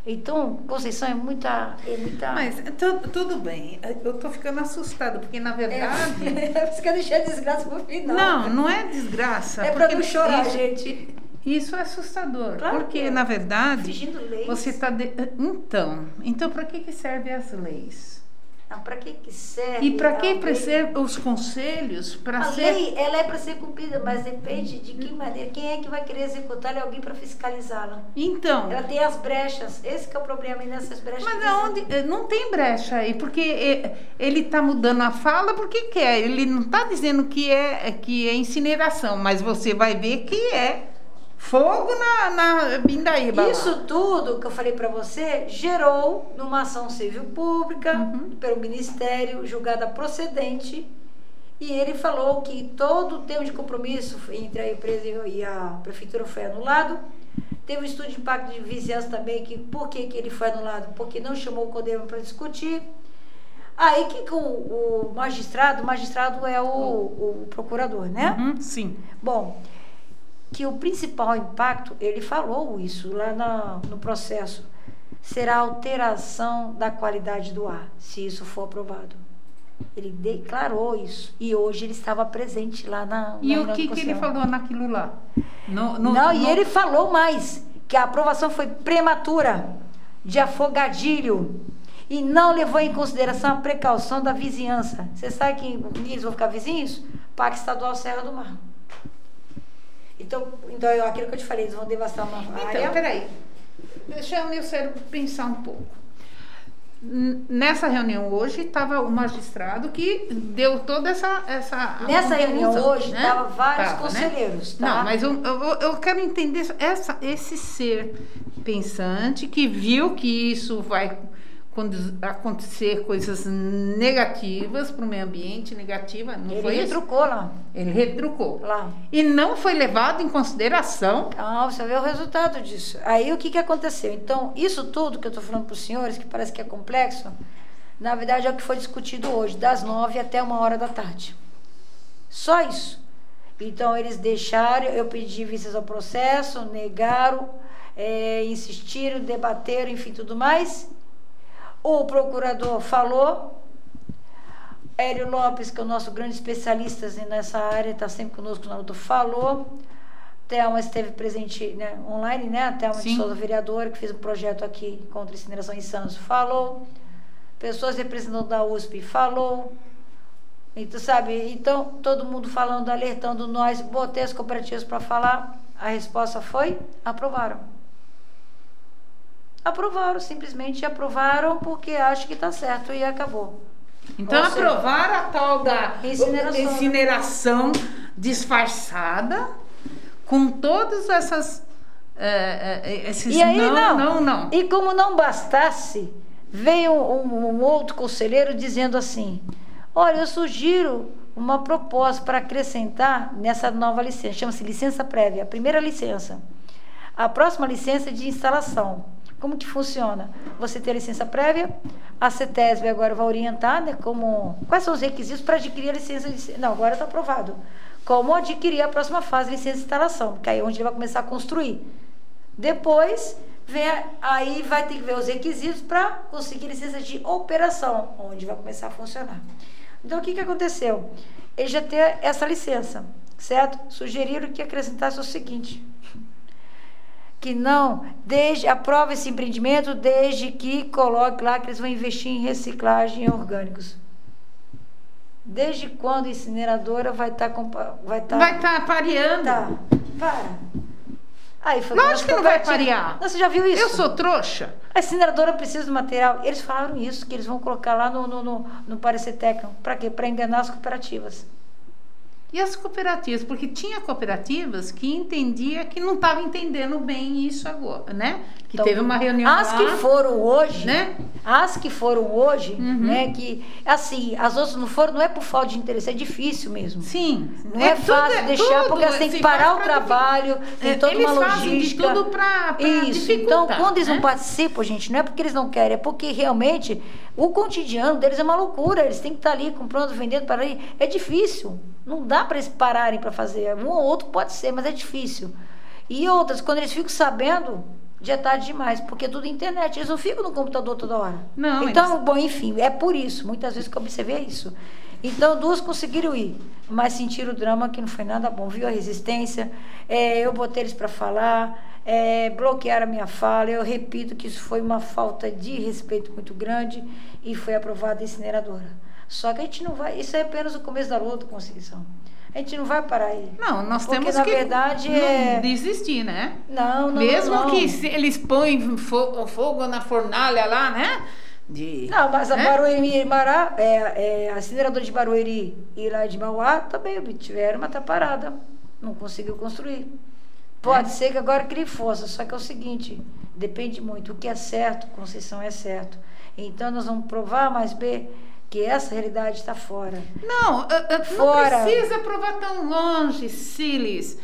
Então, Conceição é muita... É muita... Mas tu- tudo bem, eu tô ficando assustada, porque na verdade. *laughs* É, você quer deixar a desgraça pro final. Não, não é desgraça. É porque não chorar, isso, gente. Isso é assustador. Claro porque, que é. na verdade, Fingindo leis. você está. Então, então para que, que servem as leis? Não, para que que serve? E para que servem os conselhos? Para A ser. lei, ela é para ser cumprida, mas depende de que maneira. Quem é que vai querer executá-la? É alguém para fiscalizá-la. Então. Ela tem as brechas. Esse que é o problema, e nessas brechas... Mas aonde, eh, não tem brecha aí, porque eh, ele está mudando a fala porque quer. Ele não está dizendo que é, que é incineração, mas você vai ver que é fogo na, na Bindaíba. lá. Isso tudo que eu falei para você gerou numa ação civil pública Uhum. pelo Ministério julgada procedente e ele falou que todo o termo de compromisso entre a empresa e a prefeitura foi anulado. Teve um estudo de impacto de vizinhança também que por que, que ele foi anulado? Porque não chamou o Codema para discutir. Aí que, que o, o magistrado, o magistrado é o, o procurador, né? Uhum, sim. Bom, que o principal impacto, ele falou isso lá na- no processo, será a alteração da qualidade do ar, se isso for aprovado. Ele declarou isso. E hoje ele estava presente lá na. E na o que, que ele falou naquilo lá? No, no- Não, e no- ele falou mais: que a aprovação foi prematura, de afogadilho, e não levou em consideração a precaução da vizinhança. Você sabe que eles vão ficar vizinhos? Parque Estadual Serra do Mar. Então, então é aquilo que eu te falei, eles vão devastar uma Então, área. peraí. Deixa o meu cérebro pensar um pouco. Nessa reunião hoje estava o magistrado que deu toda essa. essa Nessa reunião hoje né? vários Tava, né? conselheiros, tá? Não, mas eu, eu, eu quero entender essa, esse ser pensante que viu que isso vai condu- acontecer coisas negativas para o meio ambiente, negativa, não ele foi isso? retrucou lá. Ele retrucou. lá. E não foi levado em consideração Ah, você vê o resultado disso. Aí o que, que aconteceu? Então, isso tudo que eu estou falando para os senhores, que parece que é complexo, na verdade é o que foi discutido hoje, das nove até uma hora da tarde. Só isso. Então, eles deixaram, eu pedi vistas ao processo, negaram, eh, insistiram, debateram, enfim, tudo mais. O procurador falou, Hélio Lopes, que é o nosso grande especialista nessa área, está sempre conosco na luta, falou. Thelma esteve presente né, online, né? A Thelma de Sim. Souza, vereadora, que fez um projeto aqui contra incineração em Santos, falou. Pessoas representando da USP, falou. Então, sabe, então todo mundo falando, alertando nós, botei as cooperativas para falar. A resposta foi: aprovaram. Aprovaram, simplesmente aprovaram porque acham que está certo e acabou. Então Ou seja, aprovaram a tal da incineração. incineração disfarçada com todas essas é, é, esses E aí não, não. não, não. E como não bastasse, veio um, um outro conselheiro dizendo assim: Olha, eu sugiro uma proposta para acrescentar nessa nova licença, chama-se licença prévia, a primeira licença. A próxima licença é de instalação. Como que funciona? Você tem a licença prévia, a CETESB agora vai orientar, né, como, quais são os requisitos para adquirir a licença de, Não, agora está aprovado. Como adquirir a próxima fase de licença de instalação, porque aí é onde ele vai começar a construir. Depois, vem, aí vai ter que ver os requisitos para conseguir licença de operação, onde vai começar a funcionar. Então, o que, que aconteceu? Ele já tem essa licença, certo? Sugeriram que acrescentasse o seguinte: que não, desde, aprova esse empreendimento desde que coloque lá que eles vão investir em reciclagem em orgânicos. Desde quando a incineradora vai estar vai estar Vai estar pareando. Tá, para. Aí foi Lógico que não vai parear. Não, Você já viu isso? Eu sou trouxa. A incineradora precisa do material. Eles falaram isso, que eles vão colocar lá no, no, no, no parecer técnico. Para quê? Para enganar as cooperativas. E as cooperativas, porque tinha cooperativas que entendia que não estava entendendo bem isso agora, né? Que Então, teve uma reunião As lá, que foram hoje, né? as que foram hoje, Uhum. né? Que, assim, as outras não foram, não é por falta de interesse, é difícil mesmo. Sim. Não é, tudo- fácil deixar, tudo porque você tem que parar o trabalho, tem É, toda eles uma fazem de logística. tudo pra Isso. Então, quando eles né? não participam, gente, não é porque eles não querem, é porque realmente o cotidiano deles é uma loucura. Eles têm que estar ali comprando, vendendo para ali. É difícil. Não dá para eles pararem para fazer. Um ou outro pode ser, mas é difícil. E outras, quando eles ficam sabendo, já é tarde demais, porque é tudo internet. Eles não ficam no computador toda hora. Não, Então, bom, enfim, é por isso. Muitas vezes que eu observei isso. Então, duas conseguiram ir, mas sentiram o drama que não foi nada bom. Viu a resistência? É, eu botei eles para falar, é, bloquearam a minha fala. Eu repito que isso foi uma falta de respeito muito grande e foi aprovada a incineradora. Só que a gente não vai. Isso é apenas o começo da luta, Conceição. A gente não vai parar aí. Não, nós Porque, temos na que verdade, não é- desistir, né? Não, não. Mesmo não, não. que eles põem fo- fogo na fornalha lá, né? De, Não, mas a né? Barueri e Mará, é, é, a incineradora de Barueri e lá de Mauá também tiveram, mas tá parada. Não conseguiu construir. Pode É. ser que agora crie força, só que é o seguinte, depende muito. O que é certo, Conceição é certo. Então nós vamos provar mais B que essa realidade está fora. Não, Fora. não precisa provar tão longe, Silis.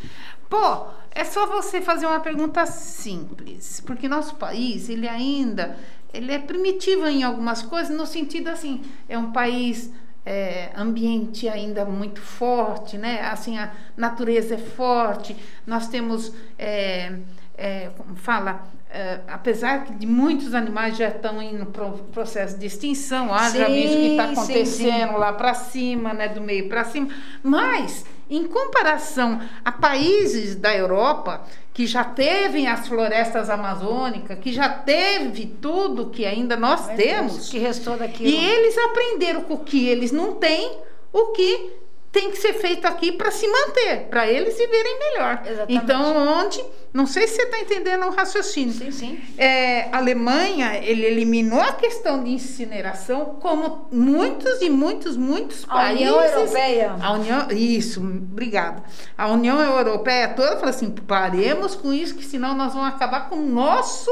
Pô, é só você fazer uma pergunta simples, porque nosso país, ele ainda, ele é primitivo em algumas coisas, no sentido assim, é um país é, ambiente ainda muito forte, né? Assim, a natureza é forte, nós temos, é, é, como fala, é, apesar de muitos animais já estão em pro- processo de extinção, haja Sim, visto o que está sim, acontecendo sim. lá para cima, né, do meio para cima, mas em comparação a países da Europa que já teve as florestas amazônicas, que já teve tudo que ainda nós Deus, temos, que restou daquilo? e eles aprenderam com o que eles não têm, o que tem que ser feito aqui para se manter, para eles viverem melhor. Exatamente. Então, onde, não sei se você está entendendo o raciocínio. Sim, sim. É, a Alemanha, ele eliminou a questão de incineração, como muitos e muitos, muitos A países. União Europeia. A União, isso, obrigada. A União Europeia toda falou assim: paremos com isso, que senão nós vamos acabar com o nosso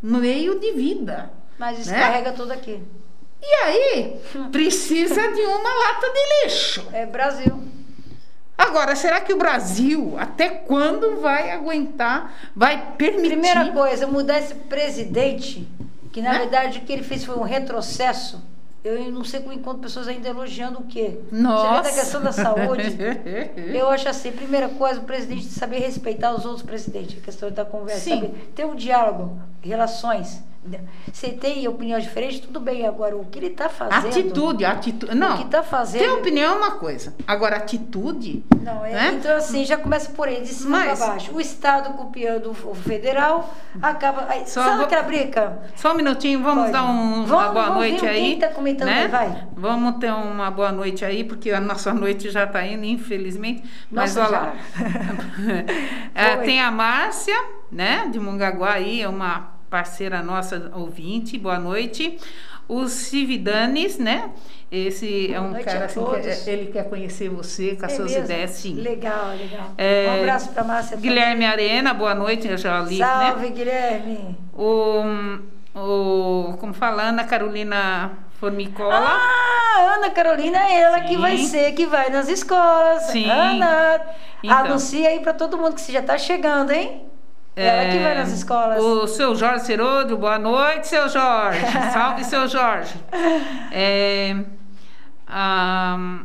meio de vida. Mas Né? descarrega tudo aqui. E aí, precisa de uma lata de lixo. É Brasil. Agora, será que o Brasil, até quando vai aguentar, vai permitir? Primeira coisa, mudar esse presidente, que na Né? verdade o que ele fez foi um retrocesso. Eu não sei com enquanto pessoas ainda elogiando o quê. Nossa. Você vê da questão da saúde. *laughs* Eu acho assim, primeira coisa, o presidente saber respeitar os outros presidentes, a questão da conversa, Sim. saber ter um diálogo, relações, Você tem opinião diferente, tudo bem. Agora, o que ele está fazendo. Atitude, atitude. Não. O que está fazendo. Ter opinião é uma coisa. Agora, atitude. Não, é. Né? Então, assim, já começa por aí, de cima Mas- para baixo. O Estado copiando o federal, acaba. Aí, Só sabe aquela briga? Só um minutinho, vamos Pode. dar um- uma Vamos- boa vamos noite aí. tá comentando né? aí, vai. Vamos ter uma boa noite aí, porque a nossa *laughs* noite já está indo, infelizmente. Mas Nossa, olha lá. *laughs* É, tem a Márcia, né, de Mongaguá aí, é uma parceira nossa ouvinte. Boa noite. O Cividanes, né? Esse é um cara assim, que ele quer conhecer você com as É suas mesmo? ideias, sim. Legal, legal. É, um abraço para Márcia. também. Guilherme Arena, boa noite, eu já li, né? Salve, Guilherme. O, o como fala, Ana Carolina Formicola. Ah, Ana Carolina é ela que Sim. vai ser, que vai nas escolas. Sim. Ana, Então. anuncia aí para todo mundo que você já está chegando, hein? Ela que vai nas escolas. É, O seu Jorge Cerodro, boa noite, seu Jorge. *laughs* Salve, seu Jorge. É, ah,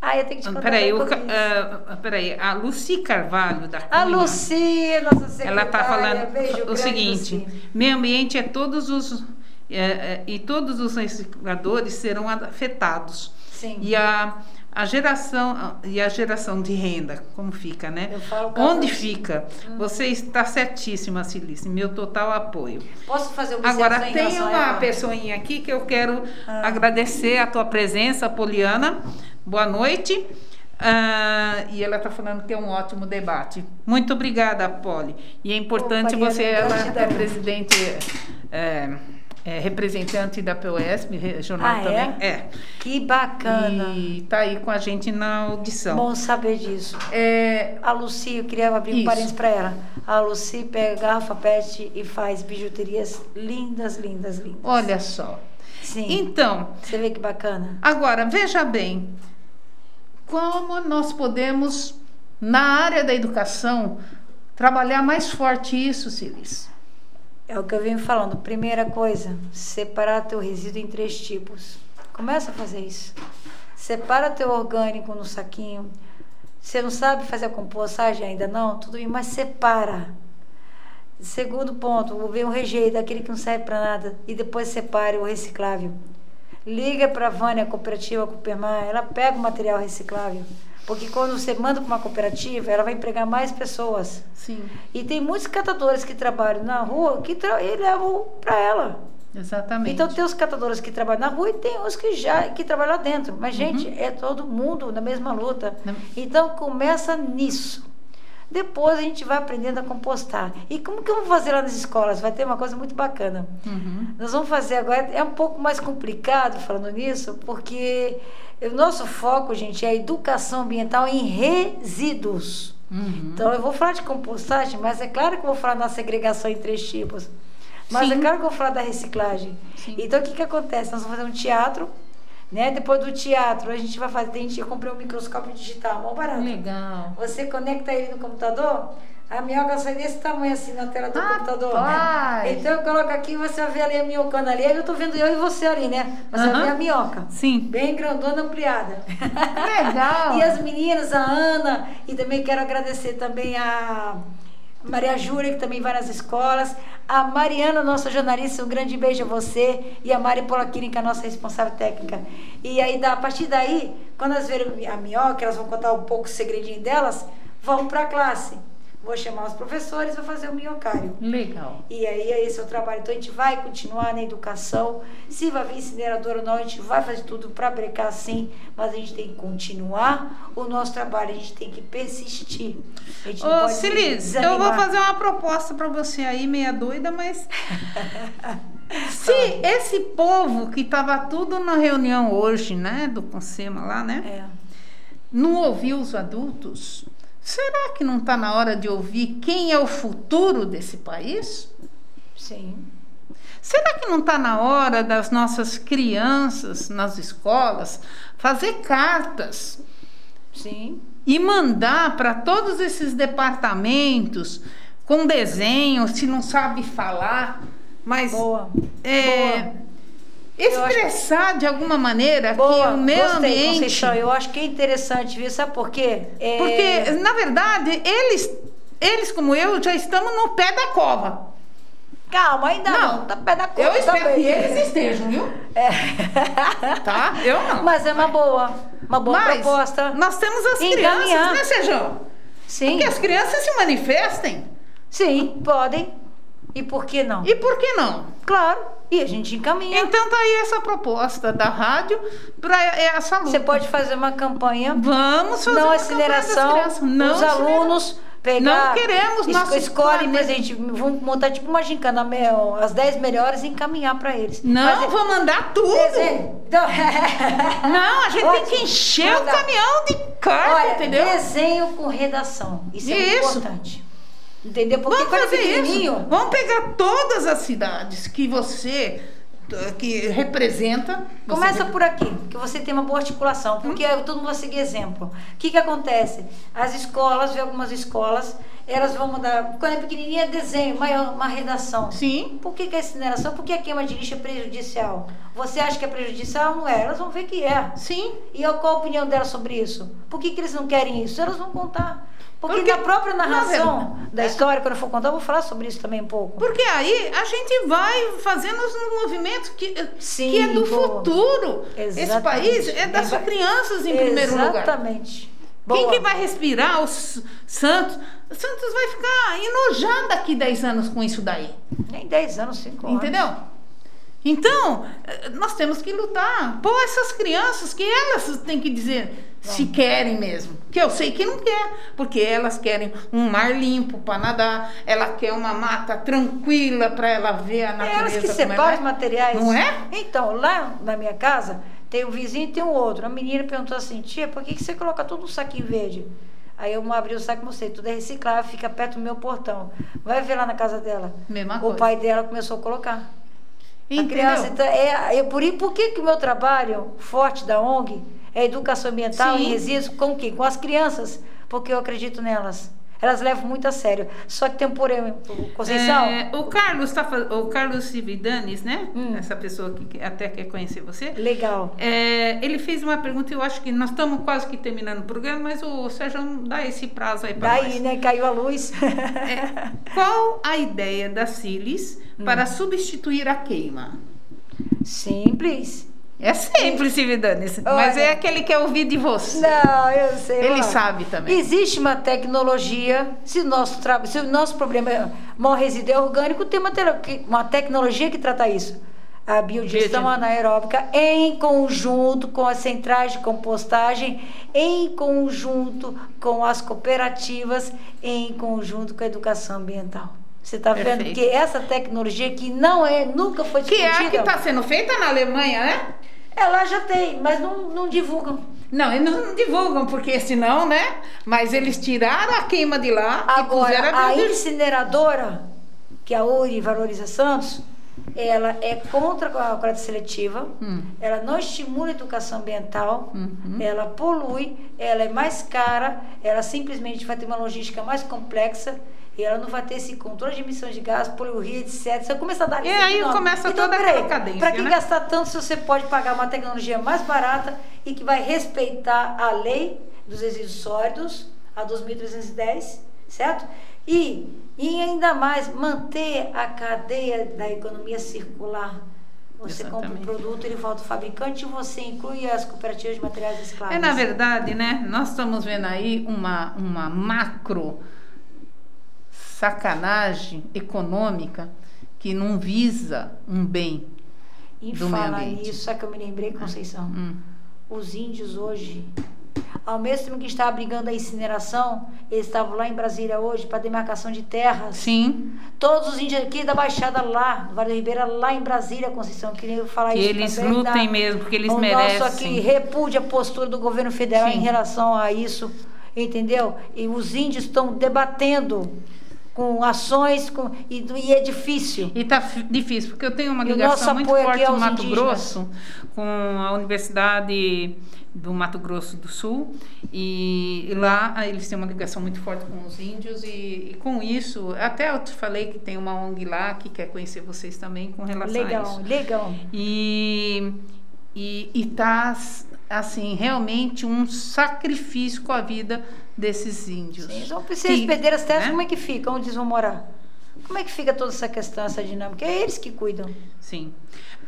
Ah, eu tenho que te contar. peraí, o, ah, peraí, a Luci Carvalho da A Cunha, Lucia, nossa secretária. Ela está falando Beijo o seguinte: Luci. meio ambiente é todos os é, é, e todos os recicladores serão afetados. Sim. E a, a geração e a geração de renda, como fica, né? Eu falo Onde fica? Você está certíssima, Cilice. Meu total apoio. Posso fazer uma Agora tem uma pessoinha aqui que eu quero Ah. agradecer a tua presença, Poliana. Boa noite. Ah, e ela está falando que é um ótimo debate. Muito obrigada, Poli. E é importante você, ela é presidente, é, é representante da POSP regional Ah, é? também. É. Que bacana. E está aí com a gente na audição. Bom saber disso. É, A Luci, eu queria abrir um Isso. parênteses para ela. A Luci pega garrafa PET e faz bijuterias lindas, lindas, lindas. olha só. Sim. Então, Você vê que bacana. Agora, veja bem, como nós podemos, na área da educação, trabalhar mais forte isso, Cilis? É o que eu venho falando. Primeira coisa, separar teu resíduo em três tipos. Começa a fazer isso. Separa teu orgânico no saquinho. Você não sabe fazer a compostagem ainda não? Tudo bem, mas separa. Segundo ponto, vem o rejeito, aquele que não serve para nada, e depois separe o reciclável. Liga para a Vânia, cooperativa Coopermar, ela pega o material reciclável. Porque quando você manda para uma cooperativa, ela vai empregar mais pessoas. Sim, E tem muitos catadores que trabalham na rua que tra e levam para ela. exatamente. Então tem os catadores que trabalham na rua e tem os que já que trabalham lá dentro. Mas, gente, é todo mundo na mesma luta. Na- Então começa nisso. Depois a gente vai aprendendo a compostar. E como que eu vou fazer lá nas escolas? Vai ter uma coisa muito bacana. Uhum. Nós vamos fazer agora, é um pouco mais complicado falando nisso, porque o nosso foco, gente, é a educação ambiental em resíduos. Uhum. Então eu vou falar de compostagem, mas é claro que eu vou falar da segregação em três tipos. Mas Sim. é claro que eu vou falar da reciclagem. Sim. Então o que, que acontece? Nós vamos fazer um teatro, né? Depois do teatro, a gente vai fazer. Tem, eu comprei um microscópio digital, mó barato. Legal. Você conecta ele no computador, a minhoca sai desse tamanho assim na tela do computador. Rapaz! Então eu coloco aqui e você vai ver ali a minhocando ali. Aí eu tô vendo eu e você ali, né? Você vai Aham. ver a minhoca. Sim. Bem grandona, ampliada. *laughs* Legal. e as meninas, a Ana, e também quero agradecer também a Maria Júlia, que também vai nas escolas. A Mariana, nossa jornalista, um grande beijo a você. E a Mari Polacchini, que é a nossa responsável técnica. E aí, da- a partir daí, quando elas verem a minhoca, elas vão contar um pouco o segredinho delas, vão para a classe. Vou chamar os professores, vou fazer o minhocário. Legal. E aí é esse o trabalho. Então a gente vai continuar na educação. Se vai vir incinerador ou não, a gente vai fazer tudo para brecar sim, mas a gente tem que continuar o nosso trabalho, a gente tem que persistir. A gente não Ô, pode Cilis, eu vou fazer uma proposta para você aí, meia doida, mas. *laughs* Se esse povo que estava tudo na reunião hoje, né, do Consema lá, né? É. não ouviu os adultos, será que não está na hora de ouvir quem é o futuro desse país? Sim. Será que não está na hora das nossas crianças nas escolas fazer cartas Sim. e mandar para todos esses departamentos com desenho, se não sabe falar, mas Boa. é, Boa. Expressar de alguma maneira Boa. que o meio Gostei, ambiente Conceição. Eu acho que é interessante, viu? Sabe por quê? É... Porque, na verdade, eles, eles como eu, já estamos no pé da cova. Calma, ainda não. Não. Tá pé da conta Eu espero também. que eles estejam, viu? É. Tá? Eu não. Mas é uma boa. Uma boa Mas proposta. Nós temos as Encaminhar. crianças, né, Sejão? Sim. Que as crianças se manifestem. Sim, podem. E por que não? E por que não? Claro. E a gente encaminha. Então tá aí essa proposta da rádio para essa luta. Você pode fazer uma campanha. Vamos fazer não uma incineração. campanha. Não os alunos pegar. Não queremos es- nosso Escolhe planeta. presente. Vamos montar tipo uma gincana, meu, as 10 melhores e encaminhar para eles. Não, Fazer- vou mandar tudo. Desenho. Então- *laughs* *laughs* Não, a gente tem que Ótimo. encher o caminhão de Olha, entendeu? desenho com redação. Isso é Isso. importante. Entendeu? Porque Vamos é fazer isso. pequenininho, Vamos pegar todas as cidades que você que representa. Começa por aqui, que você tem uma boa articulação, porque Hum. todo mundo vai seguir exemplo. O que, que acontece? As escolas, vê algumas escolas, elas vão mandar, quando é pequenininha, é desenho, maior, uma redação. Sim. Por que, que é incineração? Por que a queima de lixo é prejudicial? Você acha que é prejudicial? Não é. Elas vão ver que é. Sim. E qual a opinião delas sobre isso? Por que, que eles não querem isso? Elas vão contar. Porque, Porque, na própria na narração verdade, da história, quando eu for contar, eu vou falar sobre isso também um pouco. Porque aí a gente vai fazendo os movimentos que, Sim, que é do boa. futuro. Esse Exatamente. país é das crianças em primeiro lugar. Exatamente. Quem Boa. que vai respirar os Santos? Santos vai ficar enojado daqui 10 anos com isso daí. Nem 10 anos, 5 anos. Entendeu? Então, eh, nós temos que lutar por essas crianças que elas têm que dizer se querem mesmo. Que eu sei que não quer, porque elas querem um mar limpo para nadar, ela quer uma mata tranquila para ela ver a É natureza. elas que separam ela os é. materiais. Não é? Então, lá na minha casa, tem um vizinho e tem um outro. A menina perguntou assim, tia, por que, que você coloca tudo no saquinho verde? Aí eu abri o saco e mostrei, tudo é reciclável, fica perto do meu portão. Vai ver lá na casa dela. Mesma o coisa. pai dela começou a colocar. A Entendeu? criança, então, é, é por, por que, que o meu trabalho forte da ONG é educação ambiental Sim. em resíduos com quem? Com as crianças, porque eu acredito nelas. Elas levam muito a sério. Só que tem um porém, Conceição. É, o Carlos tá, o Carlos Cividanes, né? Hum. Essa pessoa que até quer conhecer você. Legal. É, ele fez uma pergunta, eu acho que nós estamos quase que terminando o programa, mas o Sérgio dá esse prazo aí para Daí, nós. né? Caiu a luz. É, qual a ideia da Silis Hum. para substituir a queima? Simples. É simples, Cividanes, mas Olha. é aquele que quer ouvir de você. Não, eu sei. Ele sabe também. Existe uma tecnologia, se o nosso, tra... se o nosso problema é maior resíduo é orgânico, tem uma, te- uma tecnologia que trata isso. A biodigestão Biodi- anaeróbica, em conjunto com as centrais de compostagem, em conjunto com as cooperativas, em conjunto com a educação ambiental. Você está vendo que essa tecnologia que não é, nunca foi Que discutida. é a que está sendo feita na Alemanha, né? Ela já tem, mas não, não divulgam. Não, eles não divulgam, porque senão, né? Mas eles tiraram a queima de lá e puseram Agora, a biodiversidade. incineradora, que é a URI Valoriza Santos, ela é contra a coleta seletiva, Hum. ela não estimula a educação ambiental, Uhum. ela polui, ela é mais cara, ela simplesmente vai ter uma logística mais complexa e ela não vai ter esse controle de emissão de gás, poluir, etc. Você começa a dar E aí de nomes. começa então, toda peraí, aquela cadência, Para que né? gastar tanto se você pode pagar uma tecnologia mais barata e que vai respeitar a lei dos resíduos sólidos, a 2310, certo? E, e ainda mais manter a cadeia da economia circular. Você compra Exatamente. um produto, ele volta ao fabricante e você inclui as cooperativas de materiais recicláveis. É, na verdade, né? Nós estamos vendo aí uma, uma macro sacanagem econômica que não visa um bem. E do meio ambiente. nisso, sabe que eu me lembrei, Conceição? Hum. Os índios hoje, ao mesmo tempo que estavam brigando a incineração, eles estavam lá em Brasília hoje para demarcação de terras. Sim, Todos os índios aqui da Baixada lá, do Vale do Ribeira, lá em Brasília, Conceição, queria falar que isso eles lutem mesmo, porque eles o merecem. nosso aqui repudia a postura do governo federal Sim. em relação a isso, entendeu? E os índios estão debatendo com ações, com, e, e é difícil. E tá fi- difícil, porque eu tenho uma ligação muito forte no aos Mato indígenas. Grosso, com a Universidade do Mato Grosso do Sul, e lá ah, eles têm uma ligação muito forte com os índios, e, e com isso, até eu te falei que tem uma ONG lá que quer conhecer vocês também com relação a Legal, isso. legal. E, e, e tá, assim, realmente um sacrifício com a vida desses índios. Sim, então, se as terras, né? como é que fica? Onde eles vão morar? Como é que fica toda essa questão, essa dinâmica? É eles que cuidam. Sim.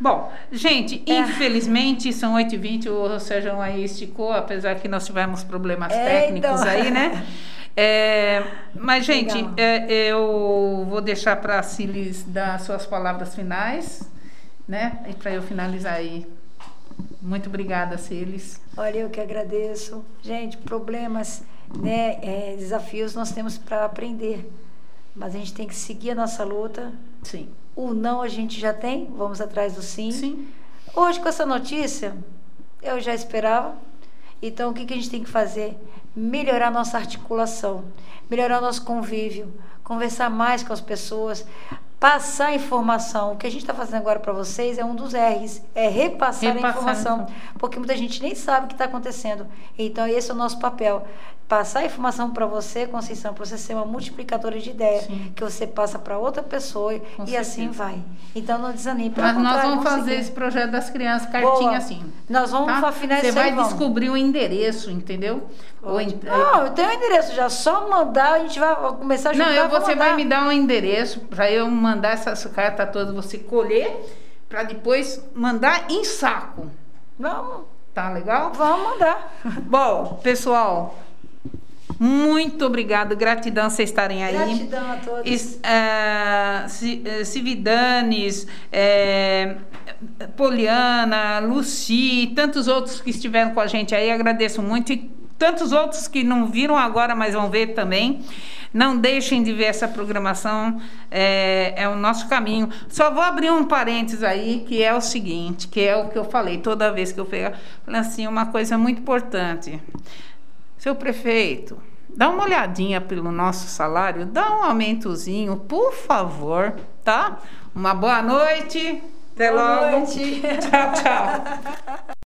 Bom, gente, É. infelizmente são 8h20, o Sérgio aí esticou, apesar que nós tivemos problemas É, técnicos então. aí, né? *laughs* É, mas, gente, é, eu vou deixar para a Cilis dar suas palavras finais, né? E para eu finalizar aí. Muito obrigada, Cilis. Olha, eu que agradeço. Gente, problemas, né, é, desafios nós temos para aprender. Mas a gente tem que seguir a nossa luta. Sim. O não a gente já tem, vamos atrás do sim. Sim. Hoje, com essa notícia, eu já esperava. Então, o que, que a gente tem que fazer? Melhorar nossa articulação, melhorar nosso convívio, conversar mais com as pessoas, passar informação. O que a gente está fazendo agora para vocês é um dos R's, é repassar, Repassar a informação. Porque muita gente nem sabe o que está acontecendo. Então, esse é o nosso papel. Passar a informação para você, Conceição, para você ser uma multiplicadora de ideia, Sim. que você passa para outra pessoa e Com assim certeza. vai. Então, não desanime. Mas nós vamos fazer seguir. esse projeto das crianças, cartinha Boa. assim. Nós vamos tá? afinar Você vai descobrir o endereço, entendeu? O en- Não, eu tenho o endereço já. Só mandar, a gente vai começar a juntar. Não, eu, você vai me dar um endereço para eu mandar essas cartas todas, você colher, para depois mandar em saco. Vamos, Tá legal? vamos mandar. Bom, pessoal, muito obrigado, gratidão vocês estarem aí. Gratidão a todos. Ci- eh, Cividanes, eh, Poliana, Luci, tantos outros que estiveram com a gente aí, agradeço muito. E tantos outros que não viram agora, mas vão ver também. Não deixem de ver essa programação, é, é o nosso caminho. Só vou abrir um parênteses aí, que é o seguinte, que é o que eu falei toda vez que eu pego, assim, uma coisa muito importante. Seu prefeito, dá uma olhadinha pelo nosso salário, dá um aumentozinho, por favor, tá? Uma boa noite. Até Boa logo. noite. Tchau, tchau. *laughs*